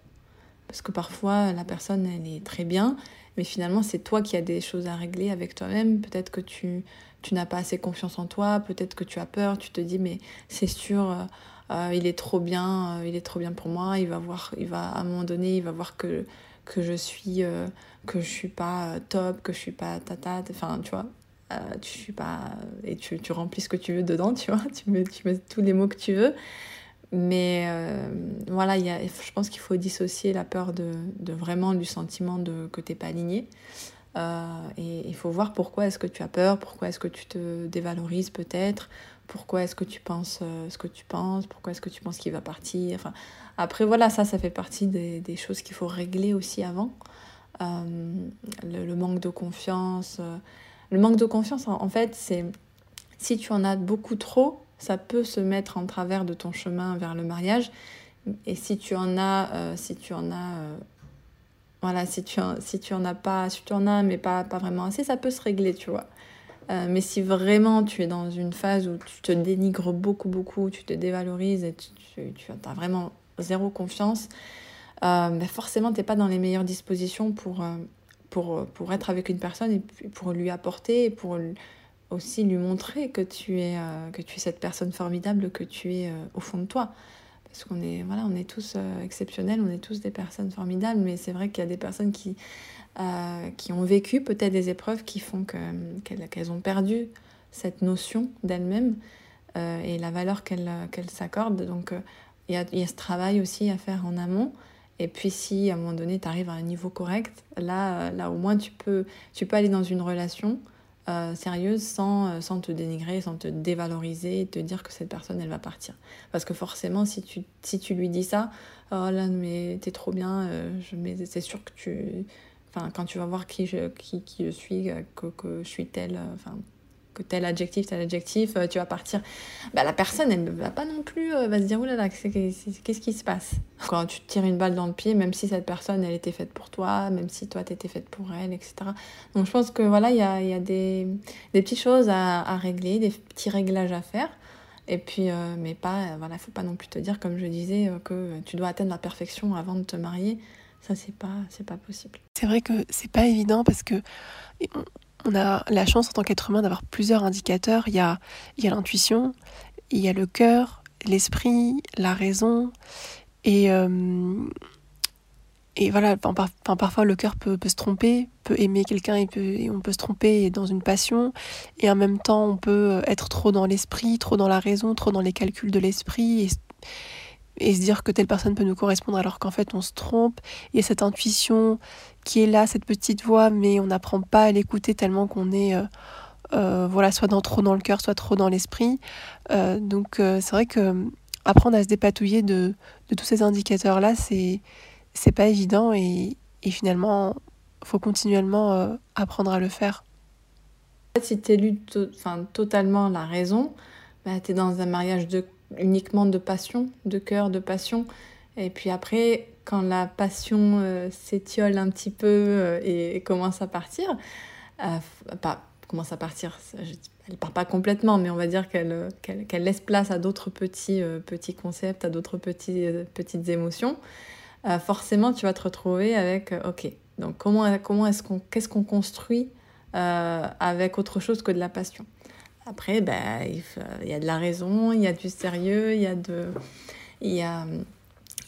Parce que parfois, la personne, elle est très bien, mais finalement, c'est toi qui as des choses à régler avec toi-même. Peut-être que tu, tu n'as pas assez confiance en toi, peut-être que tu as peur, tu te dis, mais c'est sûr, euh, euh, il est trop bien, euh, il est trop bien pour moi, il va voir, il va, à un moment donné, il va voir que, que je suis, que je suis pas top, que je suis pas tata, enfin, tu vois. tu suis pas et tu, tu remplis ce que tu veux dedans tu vois. [LAUGHS] Tu mets, tu mets tous les mots que tu veux mais euh, voilà, y a, je pense qu'il faut dissocier la peur de, vraiment du sentiment de, que tu n'es pas aligné. Euh, et il faut voir pourquoi est-ce que tu as peur, pourquoi est-ce que tu te dévalorises peut-être, pourquoi est-ce que tu penses euh, ce que tu penses, pourquoi est-ce que tu penses qu'il va partir. Enfin, après, voilà, ça, ça fait partie des, choses qu'il faut régler aussi avant. Le, manque de confiance. le manque de confiance, en fait, c'est si tu en as beaucoup trop, ça peut se mettre en travers de ton chemin vers le mariage. Et si tu en as, euh, si tu en as, euh, voilà, si tu, en, si tu en as pas, si tu en as mais pas, pas vraiment assez, ça peut se régler, tu vois. Euh, mais si vraiment tu es dans une phase où tu te dénigres beaucoup, beaucoup, tu te dévalorises et tu, as vraiment zéro confiance, ben forcément, tu n'es pas dans les meilleures dispositions pour, pour, pour être avec une personne et pour lui apporter, pour aussi lui montrer que tu es, euh, que tu es cette personne formidable que tu es euh, au fond de toi. Parce qu'on est, voilà, on est tous euh, exceptionnels, on est tous des personnes formidables, mais c'est vrai qu'il y a des personnes qui, qui ont vécu peut-être des épreuves qui font qu'elles ont perdu cette notion d'elles-mêmes et la valeur qu'elles s'accordent. Donc il y, y, a, ce travail aussi à faire en amont. Et puis si à un moment donné tu arrives à un niveau correct, là, là au moins tu peux, tu peux aller dans une relation euh, sérieuse sans, euh, sans te dénigrer, sans te dévaloriser te dire que cette personne elle va partir. Parce que forcément, si tu, si tu lui dis ça, oh là, mais t'es trop bien, euh, c'est sûr que tu. Enfin, quand tu vas voir qui je, qui, qui je suis, que, que je suis telle. Enfin, que tel adjectif, tel adjectif, euh, tu vas partir. Bah, la personne, elle ne va pas non plus, euh, va se dire, oulala, qu'est-ce qui se passe? Quand tu te tires une balle dans le pied, même si cette personne, elle était faite pour toi, même si toi, tu étais faite pour elle, etc. Donc je pense que voilà, il y a, y a des, des, petites choses à, régler, des petits réglages à faire. Et puis, euh, mais pas, voilà, faut pas non plus te dire, comme je disais, que tu dois atteindre la perfection avant de te marier. Ça, c'est pas, pas possible. C'est vrai que c'est pas évident parce que on a la chance en tant qu'être humain d'avoir plusieurs indicateurs. Il y a, il y a l'intuition, il y a le cœur, l'esprit, la raison. Et, euh, et voilà, enfin, parfois le cœur peut, se tromper, peut aimer quelqu'un et, on peut se tromper dans une passion. Et en même temps, on peut être trop dans l'esprit, trop dans la raison, trop dans les calculs de l'esprit. Et se dire que telle personne peut nous correspondre alors qu'en fait on se trompe. Il y a cette intuition qui est là, cette petite voix, mais on n'apprend pas à l'écouter tellement qu'on est euh, euh, voilà, soit dans, trop dans le cœur, soit trop dans l'esprit. Euh, donc c'est vrai que apprendre à se dépatouiller de, de tous ces indicateurs-là, c'est, c'est pas évident et, et finalement, faut continuellement apprendre à le faire. Si tu éludes totalement la raison, bah, tu es dans un mariage de uniquement de passion, de cœur, de passion. Et puis après, quand la passion euh, s'étiole un petit peu euh, et, commence à partir, euh, pas commence à partir, elle part pas complètement, mais on va dire qu'elle qu'elle laisse place à d'autres petits, petits concepts, à d'autres petites émotions. forcément, tu vas te retrouver avec, ok, donc comment, comment est-ce qu'on, qu'est-ce qu'on construit avec autre chose que de la passion? Après, ben, il, y a de la raison, il y a du sérieux, il y a, de, il y a,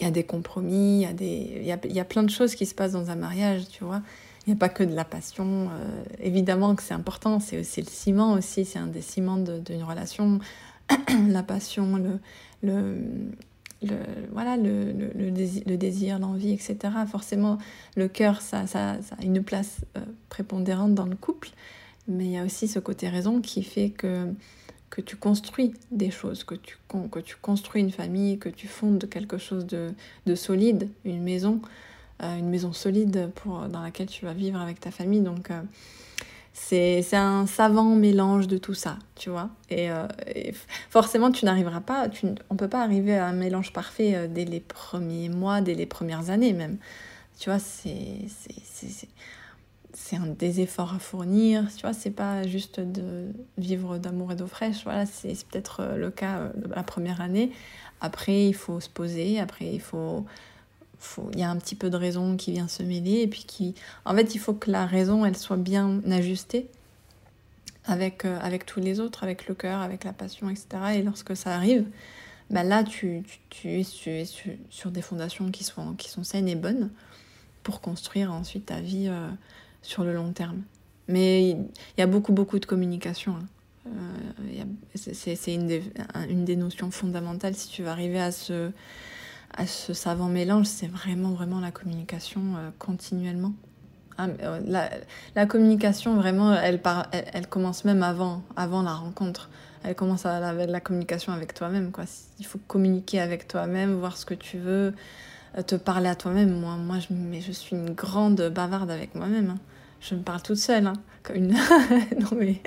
il y a des compromis, il y a, des, il, y a, il y a plein de choses qui se passent dans un mariage, tu vois. Il n'y a pas que de la passion. Euh, évidemment que c'est important, c'est aussi le ciment aussi, c'est un des ciments d'une relation. [CLEARS THROAT] la passion, le, le, voilà, le, le, désir, l'envie, etc. Forcément, le cœur, ça, ça, ça, a une place euh, prépondérante dans le couple. Mais il y a aussi ce côté raison qui fait que, que tu construis des choses, que tu, que tu construis une famille, que tu fondes quelque chose de, de solide, une maison, euh, une maison solide pour, dans laquelle tu vas vivre avec ta famille. Donc euh, c'est un savant mélange de tout ça, tu vois. Et, euh, forcément, tu n'arriveras pas, tu, on peut pas arriver à un mélange parfait dès les premiers mois, dès les premières années même. Tu vois, c'est c'est un des efforts à fournir, tu vois, c'est pas juste de vivre d'amour et d'eau fraîche, voilà, c'est peut-être euh, le cas euh, la première année. Après, il faut se poser, après, il faut, faut, il y a un petit peu de raison qui vient se mêler, et puis qui, en fait, il faut que la raison, elle soit bien ajustée avec, euh, avec tous les autres, avec le cœur, avec la passion, etc. Et lorsque ça arrive, bah là, tu, tu, es, sur, des fondations qui sont, qui sont saines et bonnes pour construire ensuite ta vie sur le long terme. Mais il y a beaucoup, beaucoup de communication. Hein. Euh, c'est une, des notions fondamentales si tu veux arriver à ce, à savant mélange, c'est vraiment, vraiment la communication euh, continuellement. Ah, euh, la, communication, vraiment, elle, commence même avant, avant la rencontre. Elle commence à la, communication avec toi-même. Il faut communiquer avec toi-même, voir ce que tu veux, te parler à toi-même. Moi, moi je, mais je suis une grande bavarde avec moi-même. Hein je me parle toute seule, hein, comme une... [LAUGHS] non mais,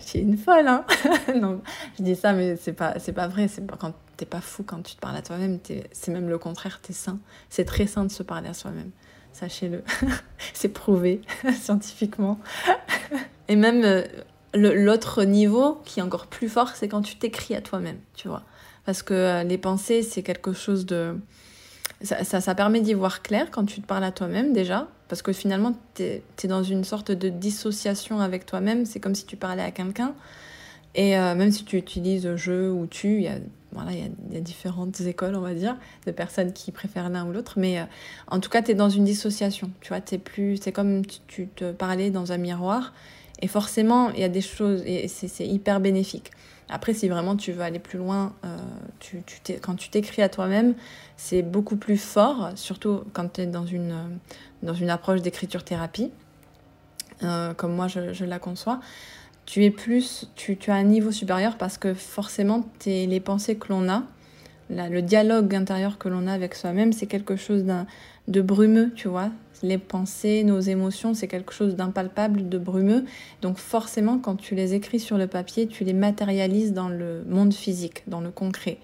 je suis une folle, hein. [LAUGHS] non, je dis ça, mais c'est pas, c'est pas vrai. C'est pas quand t'es pas fou quand tu te parles à toi-même. C'est même le contraire. T'es sain. C'est très sain de se parler à soi-même. Sachez-le. [LAUGHS] c'est prouvé scientifiquement. Et même euh, l'autre niveau qui est encore plus fort, c'est quand tu t'écris à toi-même, tu vois. Parce que euh, les pensées, c'est quelque chose de ça, ça, permet d'y voir clair quand tu te parles à toi-même déjà, parce que finalement, tu es, dans une sorte de dissociation avec toi-même, c'est comme si tu parlais à quelqu'un. Et euh, même si tu utilises je ou tu, il y a, voilà, il y, a, différentes écoles, on va dire, de personnes qui préfèrent l'un ou l'autre. Mais euh, en tout cas, tu es dans une dissociation. Tu vois, es plus, c'est comme tu, tu te parlais dans un miroir. Et forcément, il y a des choses, et c'est hyper bénéfique. Après, si vraiment tu veux aller plus loin, euh, tu, tu quand tu t'écris à toi-même, c'est beaucoup plus fort, surtout quand tu es dans une, dans une approche d'écriture-thérapie, euh, comme moi je, je, la conçois. Tu es plus, tu, tu, as un niveau supérieur parce que forcément, es, les pensées que l'on a, le dialogue intérieur que l'on a avec soi-même, c'est quelque chose de brumeux, tu vois les pensées, nos émotions, c'est quelque chose d'impalpable, de brumeux. Donc forcément, quand tu les écris sur le papier, tu les matérialises dans le monde physique, dans le concret.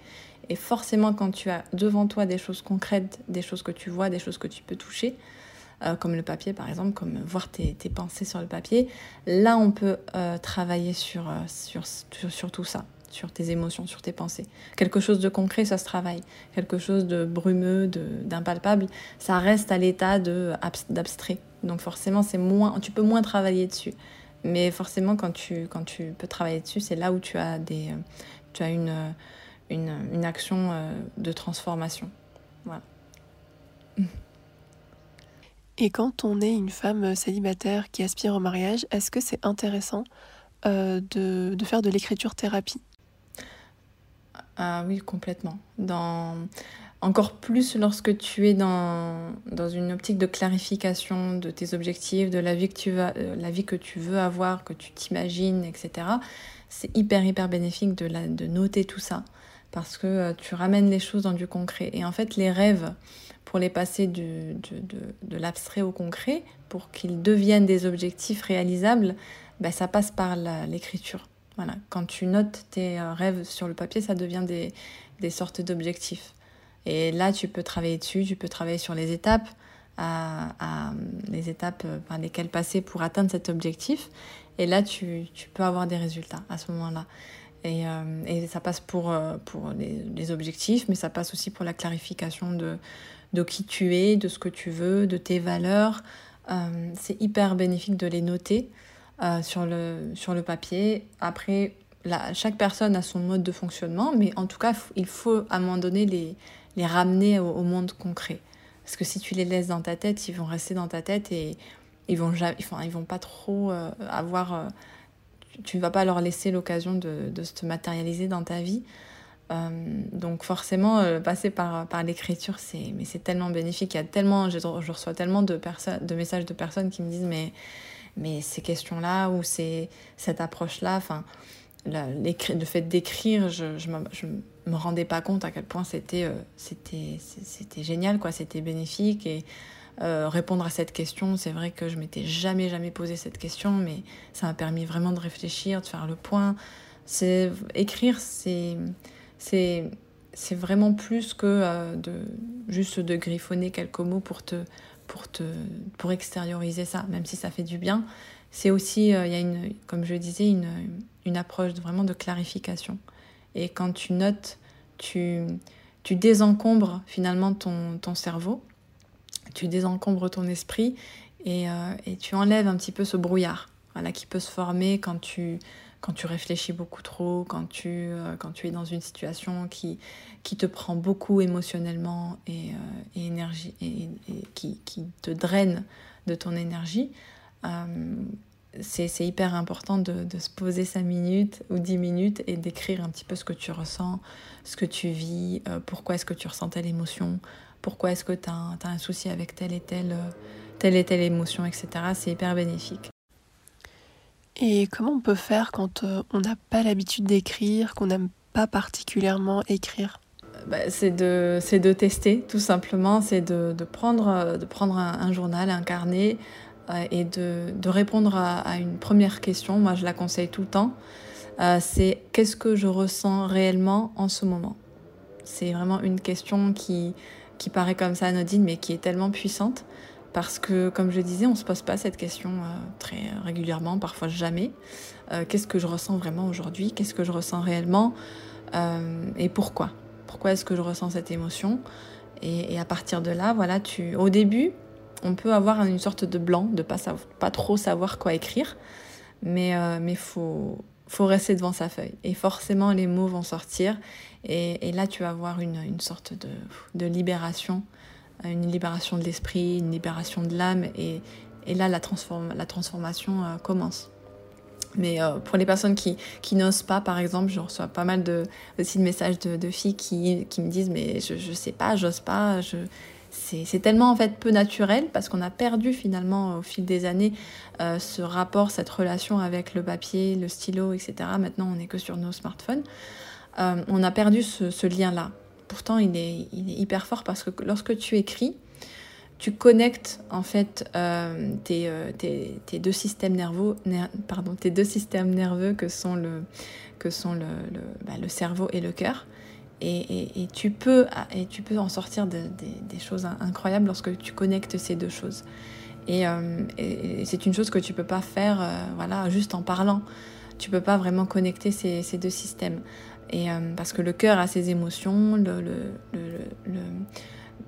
Et forcément, quand tu as devant toi des choses concrètes, des choses que tu vois, des choses que tu peux toucher, euh, comme le papier par exemple, comme voir tes, pensées sur le papier, là on peut euh, travailler euh, sur tout ça sur tes émotions, sur tes pensées. Quelque chose de concret, ça se travaille. Quelque chose de brumeux, d'impalpable, ça reste à l'état d'abstrait. Donc forcément, c'est moins, tu peux moins travailler dessus. Mais forcément, quand tu, quand tu peux travailler dessus, c'est là où tu as, des, tu as une, une, action euh, de transformation. Et quand on est une femme célibataire qui aspire au mariage, est-ce que c'est intéressant euh, de, de, faire de l'écriture thérapie ah oui, complètement. Dans... Encore plus lorsque tu es dans, dans une optique de clarification de tes objectifs, de la vie que tu, euh, la vie que tu veux avoir, que tu t'imagines, etc. C'est hyper, hyper bénéfique de, la, de noter tout ça parce que euh, tu ramènes les choses dans du concret. Et en fait, les rêves, pour les passer du, de, de, de l'abstrait au concret, pour qu'ils deviennent des objectifs réalisables, ben, ça passe par l'écriture. Voilà. Quand tu notes tes euh, rêves sur le papier, ça devient des, des sortes d'objectifs. Et là, tu peux travailler dessus, tu peux travailler sur les étapes, les étapes euh, par lesquelles passer pour atteindre cet objectif. Et là, tu, tu peux avoir des résultats à ce moment-là. Et, euh, et, ça passe pour, pour les, les, objectifs, mais ça passe aussi pour la clarification de, de qui tu es, de ce que tu veux, de tes valeurs. C'est hyper bénéfique de les noter. Euh, sur, le, sur le papier. Après, chaque personne a son mode de fonctionnement, mais en tout cas, il faut à un moment donné les, les ramener au, monde concret. Parce que si tu les laisses dans ta tête, ils vont rester dans ta tête et ils vont, jamais, ils vont pas trop euh, avoir. Euh, tu ne vas pas leur laisser l'occasion de, de, se matérialiser dans ta vie. donc forcément, passer par, par l'écriture, c'est mais c'est tellement bénéfique. Il y a tellement, je, je reçois tellement de, personnes, de messages de personnes qui me disent mais mais ces questions-là ou c'est cette approche-là, enfin, le fait d'écrire, je, je, me rendais pas compte à quel point c'était euh, génial, quoi, c'était bénéfique et euh, répondre à cette question, c'est vrai que je m'étais jamais jamais posé cette question, mais ça m'a permis vraiment de réfléchir, de faire le point. Écrire, c'est c'est c'est vraiment plus que euh, de juste de griffonner quelques mots pour te pour te pour extérioriser ça, même si ça fait du bien. C'est aussi euh, il y a une comme je disais une une approche vraiment de clarification. Et quand tu notes, tu tu désencombres finalement ton ton cerveau, tu désencombres ton esprit et, euh, et tu enlèves un petit peu ce brouillard voilà, qui peut se former quand tu quand tu réfléchis beaucoup trop, quand tu, euh, quand tu es dans une situation qui, qui te prend beaucoup émotionnellement et, euh, énergie, et, qui, qui, te draine de ton énergie, euh, c'est hyper important de, de, se poser 5 minutes ou 10 minutes et d'écrire un petit peu ce que tu ressens, ce que tu vis, pourquoi est-ce que tu ressens telle émotion, pourquoi est-ce que tu as, as, un souci avec telle et telle, telle et telle émotion, etc. C'est hyper bénéfique. Et comment on peut faire quand euh, on n'a pas l'habitude d'écrire, qu'on n'aime pas particulièrement écrire? Bah, c'est de, de tester tout simplement, c'est de, de, prendre, de prendre un, journal, un carnet euh, et de, de répondre à, une première question. Moi, je la conseille tout le temps. Euh, c'est qu'est-ce que je ressens réellement en ce moment? C'est vraiment une question qui, qui paraît comme ça anodine, mais qui est tellement puissante. Parce que, comme je disais, on ne se pose pas cette question euh, très régulièrement, parfois jamais. Euh, qu'est-ce que je ressens vraiment aujourd'hui? Qu'est-ce que je ressens réellement? Euh, Et pourquoi? Pourquoi est-ce que je ressens cette émotion? Et, à partir de là, voilà, tu, au début, on peut avoir une sorte de blanc, de pas, pas trop savoir quoi écrire, mais il faut, faut rester devant sa feuille. Et forcément, les mots vont sortir. Et, là, tu vas avoir une, une sorte de, de libération une libération de l'esprit, une libération de l'âme, et, et, là la, transform la transformation euh, commence. Mais euh, pour les personnes qui, qui n'osent pas, par exemple, je reçois pas mal de, aussi de messages de, filles qui, qui, me disent mais je, je sais pas, j'ose pas, je... c'est tellement en fait peu naturel parce qu'on a perdu finalement au fil des années euh, ce rapport, cette relation avec le papier, le stylo, etc. Maintenant on n'est que sur nos smartphones. Euh, on a perdu ce lien-là pourtant il est, hyper fort parce que lorsque tu écris, tu connectes en fait euh, tes, euh, tes, deux systèmes nerveux, pardon, tes deux systèmes nerveux que sont le, bah, cerveau et le cœur. Et, tu peux, en sortir de, de, des choses incroyables lorsque tu connectes ces deux choses. Et, euh, et c'est une chose que tu peux pas faire voilà, juste en parlant. Tu peux pas vraiment connecter ces deux systèmes. Et, euh, parce que le cœur a ses émotions, le, le, le,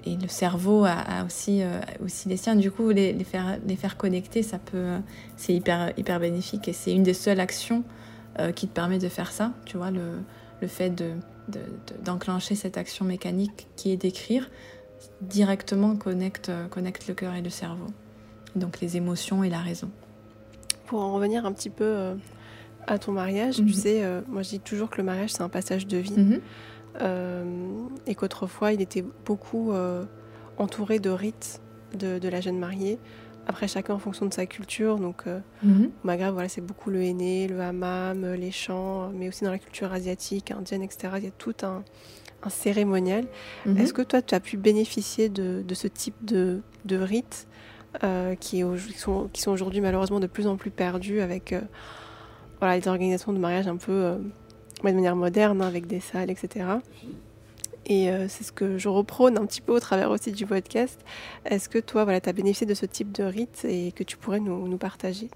et le cerveau a, aussi, euh, aussi les siens. Du coup, les, faire, les faire connecter, ça peut, c'est hyper, hyper bénéfique. Et c'est une des seules actions euh, qui te permet de faire ça. Tu vois, le, le fait de, d'enclencher cette action mécanique qui est d'écrire, directement connecte, connecte le cœur et le cerveau. Donc les émotions et la raison. Pour en revenir un petit peu à ton mariage, tu mhm. sais, euh, moi je dis toujours que le mariage c'est un passage de vie mhm. euh, et qu'autrefois il était beaucoup euh, entouré de rites de, la jeune mariée. Après chacun en fonction de sa culture, donc mhm. au Maghreb voilà c'est beaucoup le henné, le hammam, les chants, mais aussi dans la culture asiatique, indienne, etc. Il y a tout un, cérémonial. Est-ce que toi tu as pu bénéficier de, ce type de, de rites qui, sont, qui sont aujourd'hui malheureusement de plus en plus perdus avec voilà, les organisations de mariage un peu euh, de manière moderne, hein, avec des salles, etc. Et euh, c'est ce que je reprône un petit peu au travers aussi du podcast. Est-ce que toi, voilà, tu as bénéficié de ce type de rite et que tu pourrais nous, nous partager?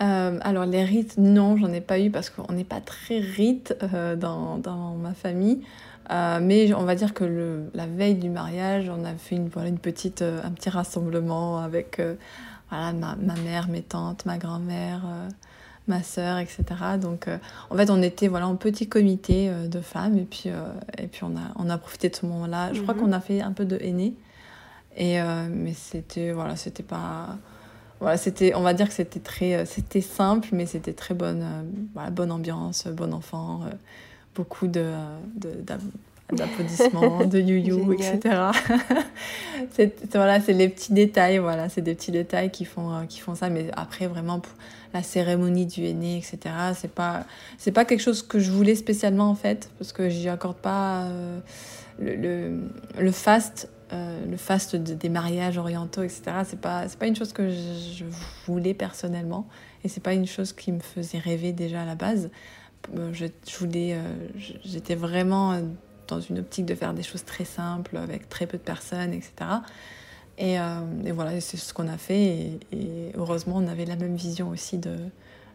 Euh, alors les rites, non, j'en ai pas eu parce qu'on n'est pas très rite dans, dans, ma famille. mais on va dire que la veille du mariage, on a fait une, voilà, une petite, un petit rassemblement avec voilà, ma, ma, mère, mes tantes, ma grand-mère, euh, ma sœur, etc. Donc, euh, en fait, on était voilà, en petit comité euh, de femmes et puis, et puis on, a, on a profité de ce moment-là. Je crois mhm. qu'on a fait un peu de aîné. Et, mais c'était, voilà, c'était pas. Voilà, c'était, on va dire que c'était très, c'était simple, mais c'était très bonne, voilà, bonne ambiance, bon enfant, beaucoup de, de, d'applaudissements, [LAUGHS] de you-you, etc. [LAUGHS] c'est, voilà, c'est les petits détails, voilà, c'est des petits détails qui font, euh, qui font ça. Mais après, vraiment, pour la cérémonie du aîné, etc., c'est pas, c'est pas quelque chose que je voulais spécialement, en fait, parce que j'y accorde pas euh, le, le, le, faste. Euh, le faste des mariages orientaux, etc. C'est pas, c'est pas une chose que je, je voulais personnellement, et c'est pas une chose qui me faisait rêver déjà à la base. Je, voulais, euh, j'étais vraiment dans une optique de faire des choses très simples avec très peu de personnes, etc. Et, et voilà, c'est ce qu'on a fait. Et, heureusement, on avait la même vision aussi de,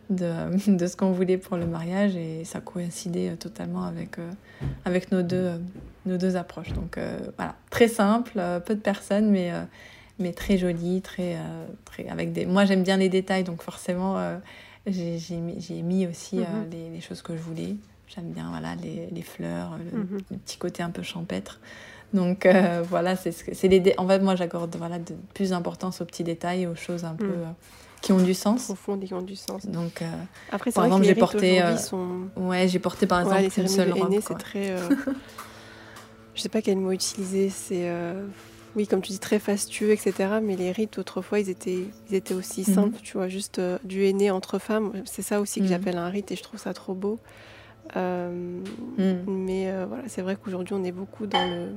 de, [LAUGHS] de ce qu'on voulait pour le mariage et ça coïncidait totalement avec, avec nos, deux, nos deux approches. Donc voilà, très simple, peu de personnes, mais, mais très joli, très, très, avec des... Moi, j'aime bien les détails, donc forcément j'ai mis aussi euh, mhm. les, les, choses que je voulais. J'aime bien voilà, les, les fleurs, le, mhm. petit côté un peu champêtre. Donc euh, voilà, c'est les en fait moi j'accorde voilà de plus d'importance aux petits détails aux choses un peu mhm. euh, qui ont du sens. Au fond, qui ont du sens. Donc après par exemple j'ai porté sont... ouais j'ai porté par exemple une seule robe. C'est très [LAUGHS] je sais pas quel mot utiliser c'est oui, comme tu dis, très fastueux, etc. Mais les rites, autrefois, ils étaient, ils étaient aussi mhm. simples, tu vois, juste euh, du aîné entre femmes. C'est ça aussi que j'appelle un rite et je trouve ça trop beau. Euh, mhm. Mais euh, voilà, c'est vrai qu'aujourd'hui, on est beaucoup dans le,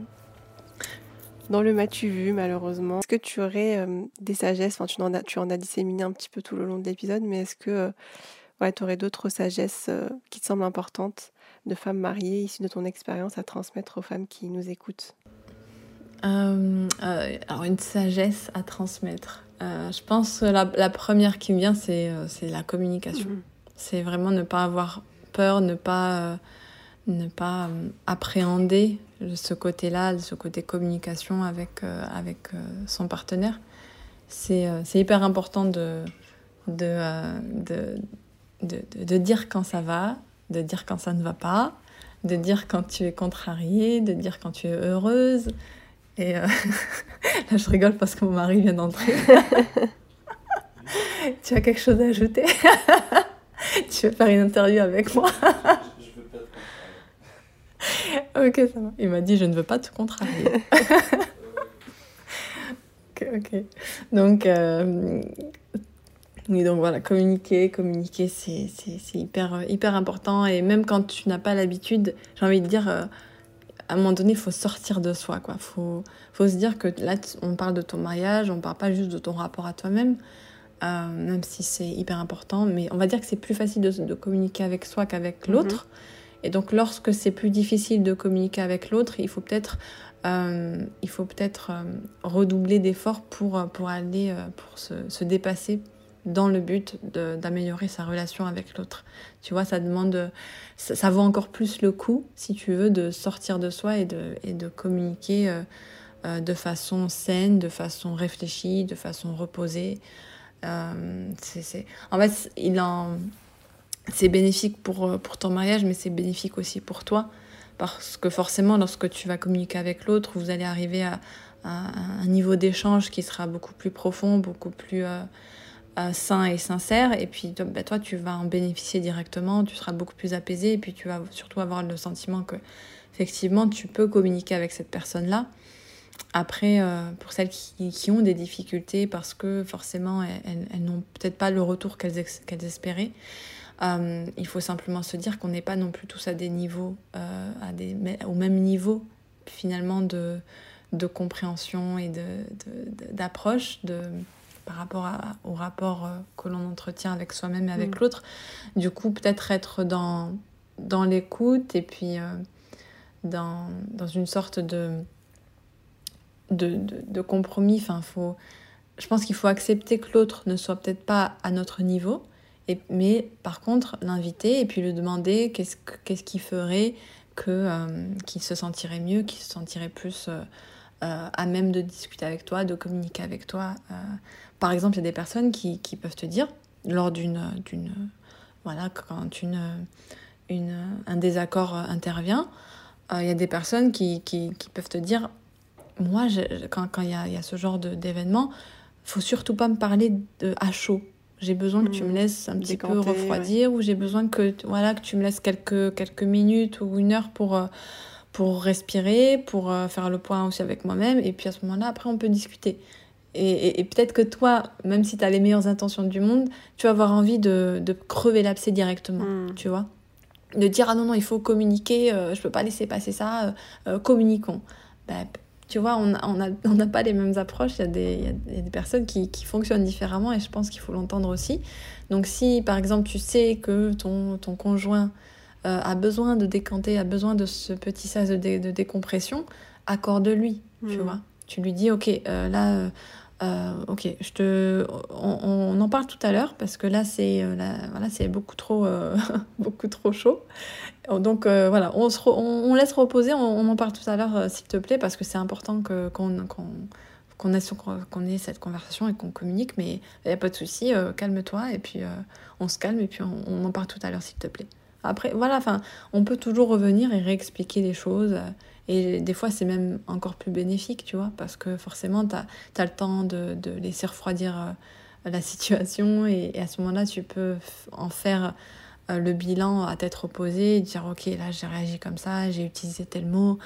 dans le matu vu, malheureusement. Est-ce que tu aurais des sagesses? Enfin, tu en, as, tu en as disséminé un petit peu tout le long de l'épisode, mais est-ce que ouais, tu aurais d'autres sagesses qui te semblent importantes de femmes mariées issues de ton expérience à transmettre aux femmes qui nous écoutent? Euh, euh, alors, une sagesse à transmettre. Euh, je pense que la, la, première qui me vient, c'est la communication. Mhm. C'est vraiment ne pas avoir peur, ne pas, ne pas appréhender ce côté-là, ce côté communication avec, avec son partenaire. C'est hyper important de, de, de, de, de dire quand ça va, de dire quand ça ne va pas, de dire quand tu es contrariée, de dire quand tu es heureuse, et euh, [LAUGHS] là, je rigole parce que mon mari vient d'entrer. [LAUGHS] tu as quelque chose à ajouter? [LAUGHS] [LAUGHS] Tu veux faire une interview avec moi Je veux pas te Ok, ça va. Il m'a dit je ne veux pas te contrarier. [LAUGHS] ok, ok. Donc, euh, oui, donc voilà, communiquer, communiquer, c'est hyper, hyper important. Et même quand tu n'as pas l'habitude, j'ai envie de dire, euh, à un moment donné, il faut sortir de soi. Il faut, faut se dire que là, on parle de ton mariage, on ne parle pas juste de ton rapport à toi-même, euh, même si c'est hyper important. Mais on va dire que c'est plus facile de, de, communiquer avec soi qu'avec mhm. l'autre. Et donc, lorsque c'est plus difficile de communiquer avec l'autre, il faut peut-être euh, il faut peut-être euh, redoubler d'efforts pour, pour aller, pour se, se dépasser dans le but d'améliorer sa relation avec l'autre. Tu vois, ça demande, ça, ça, vaut encore plus le coup, si tu veux, de sortir de soi et de, et de communiquer euh, de façon saine, de façon réfléchie, de façon reposée. Euh, En fait, il en... c'est bénéfique pour, pour ton mariage, mais c'est bénéfique aussi pour toi. Parce que forcément, lorsque tu vas communiquer avec l'autre, vous allez arriver à, à un niveau d'échange qui sera beaucoup plus profond, beaucoup plus euh, sain et sincère. Et puis bah, toi, tu vas en bénéficier directement, tu seras beaucoup plus apaisé. Et puis tu vas surtout avoir le sentiment que, effectivement, tu peux communiquer avec cette personne-là. Après, euh, pour celles qui, qui, ont des difficultés parce que forcément elles, elles, n'ont peut-être pas le retour qu'elles qu'elles espéraient, euh, il faut simplement se dire qu'on n'est pas non plus tous à des niveaux, à des, au même niveau finalement de, de compréhension et d'approche, de, de, de par rapport à, au rapport euh, que l'on entretient avec soi-même et avec mm. l'autre. Du coup, peut-être être dans, dans l'écoute et puis euh, dans, dans une sorte de, de, de, compromis. Enfin, faut, je pense qu'il faut accepter que l'autre ne soit peut-être pas à notre niveau, et, mais par contre l'inviter et puis lui demander qu'est-ce qu'est-ce qui ferait euh, qu'il se sentirait mieux, qu'il se sentirait plus euh, à même de discuter avec toi, de communiquer avec toi. Par exemple, il y a des personnes qui, qui peuvent te dire, lors d'une. voilà, quand une, une, un désaccord intervient, euh, il y a des personnes qui, qui, qui peuvent te dire Moi, je, quand, quand il, y a, y a ce genre d'événement, faut surtout pas me parler de, à chaud. J'ai besoin que tu me mmh. laisses un petit peu refroidir ou j'ai besoin que, voilà, que tu me laisses quelques, quelques minutes ou une heure pour, euh, pour respirer, pour faire le point aussi avec moi-même. Et puis à ce moment-là, après, on peut discuter. Et, peut-être que toi, même si tu as les meilleures intentions du monde, tu vas avoir envie de, de crever l'abcès directement, hmm. tu vois. De dire, ah non, non, il faut communiquer, euh, je peux pas laisser passer ça, euh, euh, communiquons. Bah, tu vois, on n'a on a, on pas les mêmes approches, il y, a des, y a des personnes qui, qui, fonctionnent différemment et je pense qu'il faut l'entendre aussi. Donc si, par exemple, tu sais que ton, ton conjoint a besoin de décanter, a besoin de ce petit sas de, de décompression, accorde-lui, tu hmm. vois. Tu lui dis, ok, là euh, ok, je te, on, en parle tout à l'heure parce que là c'est euh, voilà, c'est beaucoup trop euh, [LAUGHS] beaucoup trop chaud. Donc voilà, on, se on, laisse reposer, on, en parle tout à l'heure s'il te plaît parce que c'est important que qu'on qu'on ait, qu'on ait cette conversation et qu'on communique. Mais il n'y a pas de souci, calme-toi et puis on se calme et puis on, en parle tout à l'heure s'il te plaît. Après voilà, enfin on peut toujours revenir et réexpliquer les choses. Et des fois, c'est même encore plus bénéfique, tu vois, parce que forcément, tu as, le temps de, de, laisser refroidir euh, la situation et, à ce moment-là, tu peux en faire euh, le bilan à tête reposée et dire, ok, là, j'ai réagi comme ça, j'ai utilisé tel mot.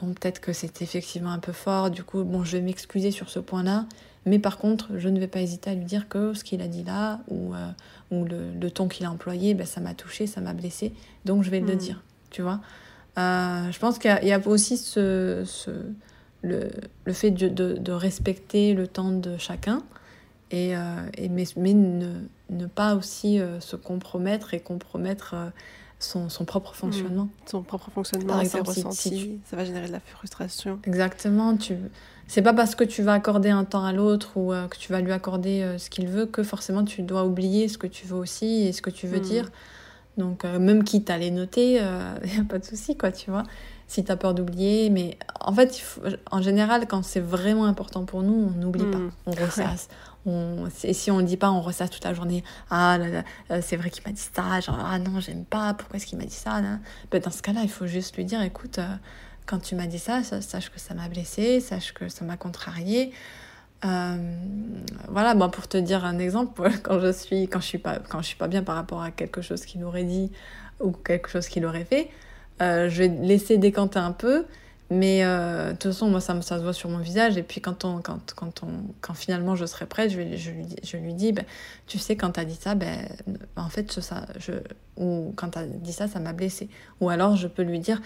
Bon, peut-être que c'était effectivement un peu fort, du coup, bon, je vais m'excuser sur ce point-là. Mais par contre, je ne vais pas hésiter à lui dire que ce qu'il a dit là ou, euh, ou le, le, ton qu'il a employé, ben, ça m'a touché, ça m'a blessé. Donc, je vais le hmm. dire, tu vois. Euh, je pense qu'il y, a aussi ce, ce le, le, fait de, de, respecter le temps de chacun, et, euh, et mais, mais ne, ne, pas aussi euh, se compromettre et compromettre son, son, propre fonctionnement. Mmh. Son propre fonctionnement, Par exemple, si, ça va générer de la frustration. Exactement. Tu... C'est pas parce que tu vas accorder un temps à l'autre ou que tu vas lui accorder ce qu'il veut que forcément tu dois oublier ce que tu veux aussi et ce que tu veux mmh. dire. Donc, euh, même quitte à les noter, il euh, [LAUGHS] n'y a pas de souci, quoi, tu vois. Si tu as peur d'oublier, mais en fait, en général, quand c'est vraiment important pour nous, on n'oublie pas, hmm. on ressasse. Et si on ne dit pas, on ressasse toute la journée. Ah là euh, c'est vrai qu'il m'a dit ça, genre, ah non, j'aime pas, pourquoi est-ce qu'il m'a dit ça ben, Dans ce cas-là, il faut juste lui dire, écoute, quand tu m'as dit ça, sache que ça m'a blessé, sache que ça m'a contrarié. Euh, voilà, bon, pour te dire un exemple, [LAUGHS] quand je suis, quand je suis pas, quand je suis pas bien par rapport à quelque chose qu'il aurait dit ou quelque chose qu'il aurait fait, euh, je vais laisser décanter un peu, mais euh, de toute façon, moi, ça, ça se voit sur mon visage. Et puis quand on, quand, quand on, quand finalement je serai prête, je, je, lui, je lui dis, ben, tu sais, quand tu as dit ça, ben, en fait, ça, je, ou quand tu as dit ça, ça m'a blessé. Ou alors, je peux lui dire,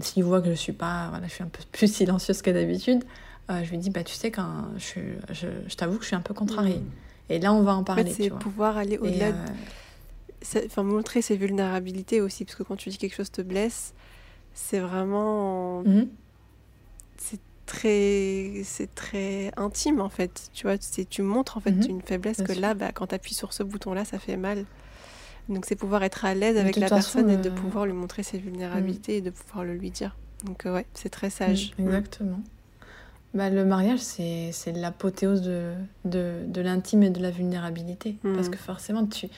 s'il voit que je suis pas, voilà, je suis un peu [LAUGHS] plus silencieuse que d'habitude. Euh, je lui dis, bah, tu sais, quand je, je, je t'avoue que je suis un peu contrariée. Mm. Et là, on va en parler. En fait, c'est pouvoir aller au-delà, euh, enfin, montrer ses vulnérabilités aussi, parce que quand tu dis quelque chose te blesse, c'est vraiment. Mm-hmm. C'est très c'est très intime en fait tu vois tu montres en fait mm-hmm. une faiblesse que là bah, quand tu appuies sur ce bouton là ça fait mal donc c'est pouvoir être à l'aise avec la personne et de euh, pouvoir lui montrer ses vulnérabilités mm. et de pouvoir le lui dire donc ouais c'est très sage mm, exactement bah, le mariage, c'est l'apothéose de, de, de l'intime et de la vulnérabilité. Hmm. Parce que forcément, tu,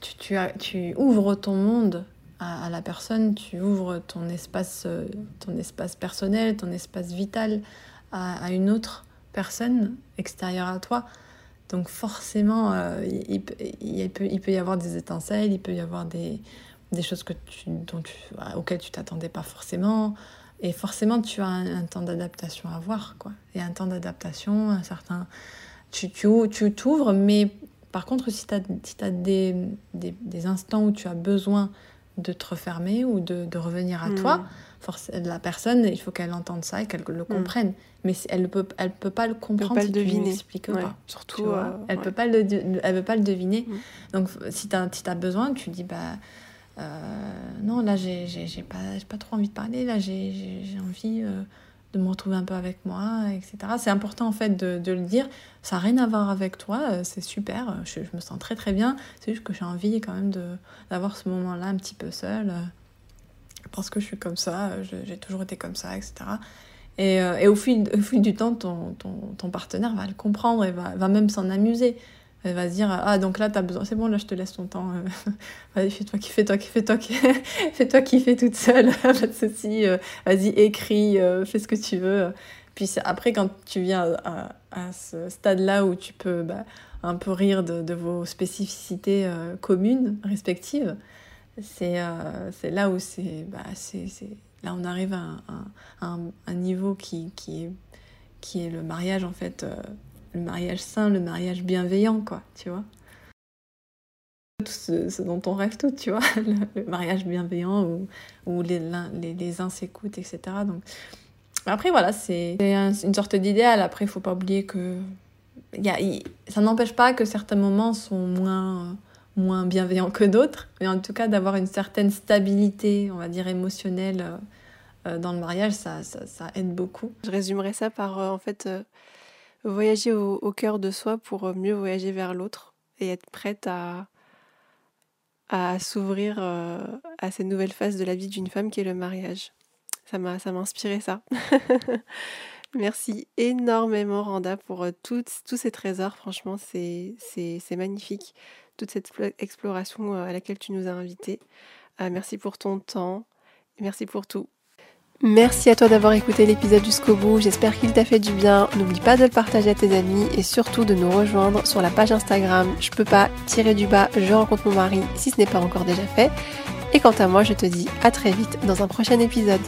tu, tu ouvres ton monde à, la personne, tu ouvres ton espace, euh, ton espace personnel, ton espace vital à, une autre personne extérieure à toi. Donc forcément, euh, il, peut, y avoir des étincelles, il peut y avoir des, choses que tu, dont tu, auxquelles tu t'attendais pas forcément. Et forcément, tu as un, temps d'adaptation à avoir, quoi. Et un temps d'adaptation, un certain... Tu t'ouvres, tu, mais par contre, si tu as, si des, des, instants où tu as besoin de te refermer ou de, de revenir à toi, hmm. force, la personne, il faut qu'elle entende ça et qu'elle le hmm. comprenne. Mais elle ne peut, elle peut pas le comprendre pas si le deviner. tu pas. Surtout, euh, elle ne peut, pas le, elle peut pas le deviner. Hmm. Donc, si tu as, si as besoin, tu dis... bah euh, non, là, j'ai pas, pas trop envie de parler. Là, j'ai envie euh, de me retrouver un peu avec moi, etc. C'est important, en fait, de, de, le dire. Ça n'a rien à voir avec toi. Euh, c'est super. Je, me sens très, très bien. C'est juste que j'ai envie, quand même, d'avoir ce moment-là un petit peu seul. parce que je suis comme ça. J'ai toujours été comme ça, etc. Et, et au, fil, au, fil, du temps, ton, ton, ton, partenaire va le comprendre et va, va même s'en amuser. Elle va se dire Ah, donc là, tu as besoin, c'est bon, là, je te laisse ton temps. Euh, [LAUGHS] vas-y, fais-toi qui fais-toi qui fais-toi qui [LAUGHS] fais-toi qui toute seule. [LAUGHS] pas de souci. Euh, vas-y, écris, euh, fais ce que tu veux. Puis après, quand tu viens à, ce stade-là où tu peux bah, un peu rire de, vos spécificités communes, respectives, c'est c'est là où c'est bah, là, on arrive à un, niveau qui, qui, est, qui est le mariage, en fait, euh, le mariage sain, le mariage bienveillant, quoi, tu vois. Tout ce, dont on rêve tout, tu vois, [LAUGHS] le, mariage bienveillant où, où les, les, uns s'écoutent, etc. Donc, après, voilà, c'est une sorte d'idéal. Après, il faut pas oublier que y a, ça n'empêche pas que certains moments sont moins moins bienveillants que d'autres, mais en tout cas d'avoir une certaine stabilité, on va dire émotionnelle euh, euh, dans le mariage, ça, ça, aide beaucoup. Je résumerais ça par euh, en fait voyager au, cœur de soi pour mieux voyager vers l'autre et être prête à, s'ouvrir à cette nouvelle phase de la vie d'une femme qui est le mariage. Ça m'a, inspiré ça. [LAUGHS] Merci énormément Randa pour tous ces trésors. Franchement, c'est, c'est, c'est magnifique toute cette exploration euh, à laquelle tu nous as invités. Euh, merci pour ton temps. Merci pour tout. Merci à toi d'avoir écouté l'épisode jusqu'au bout. J'espère qu'il t'a fait du bien. N'oublie pas de le partager à tes amis et surtout de nous rejoindre sur la page Instagram. Je peux pas tirer du bas, je rencontre mon mari si ce n'est pas encore déjà fait. Et quant à moi, je te dis à très vite dans un prochain épisode.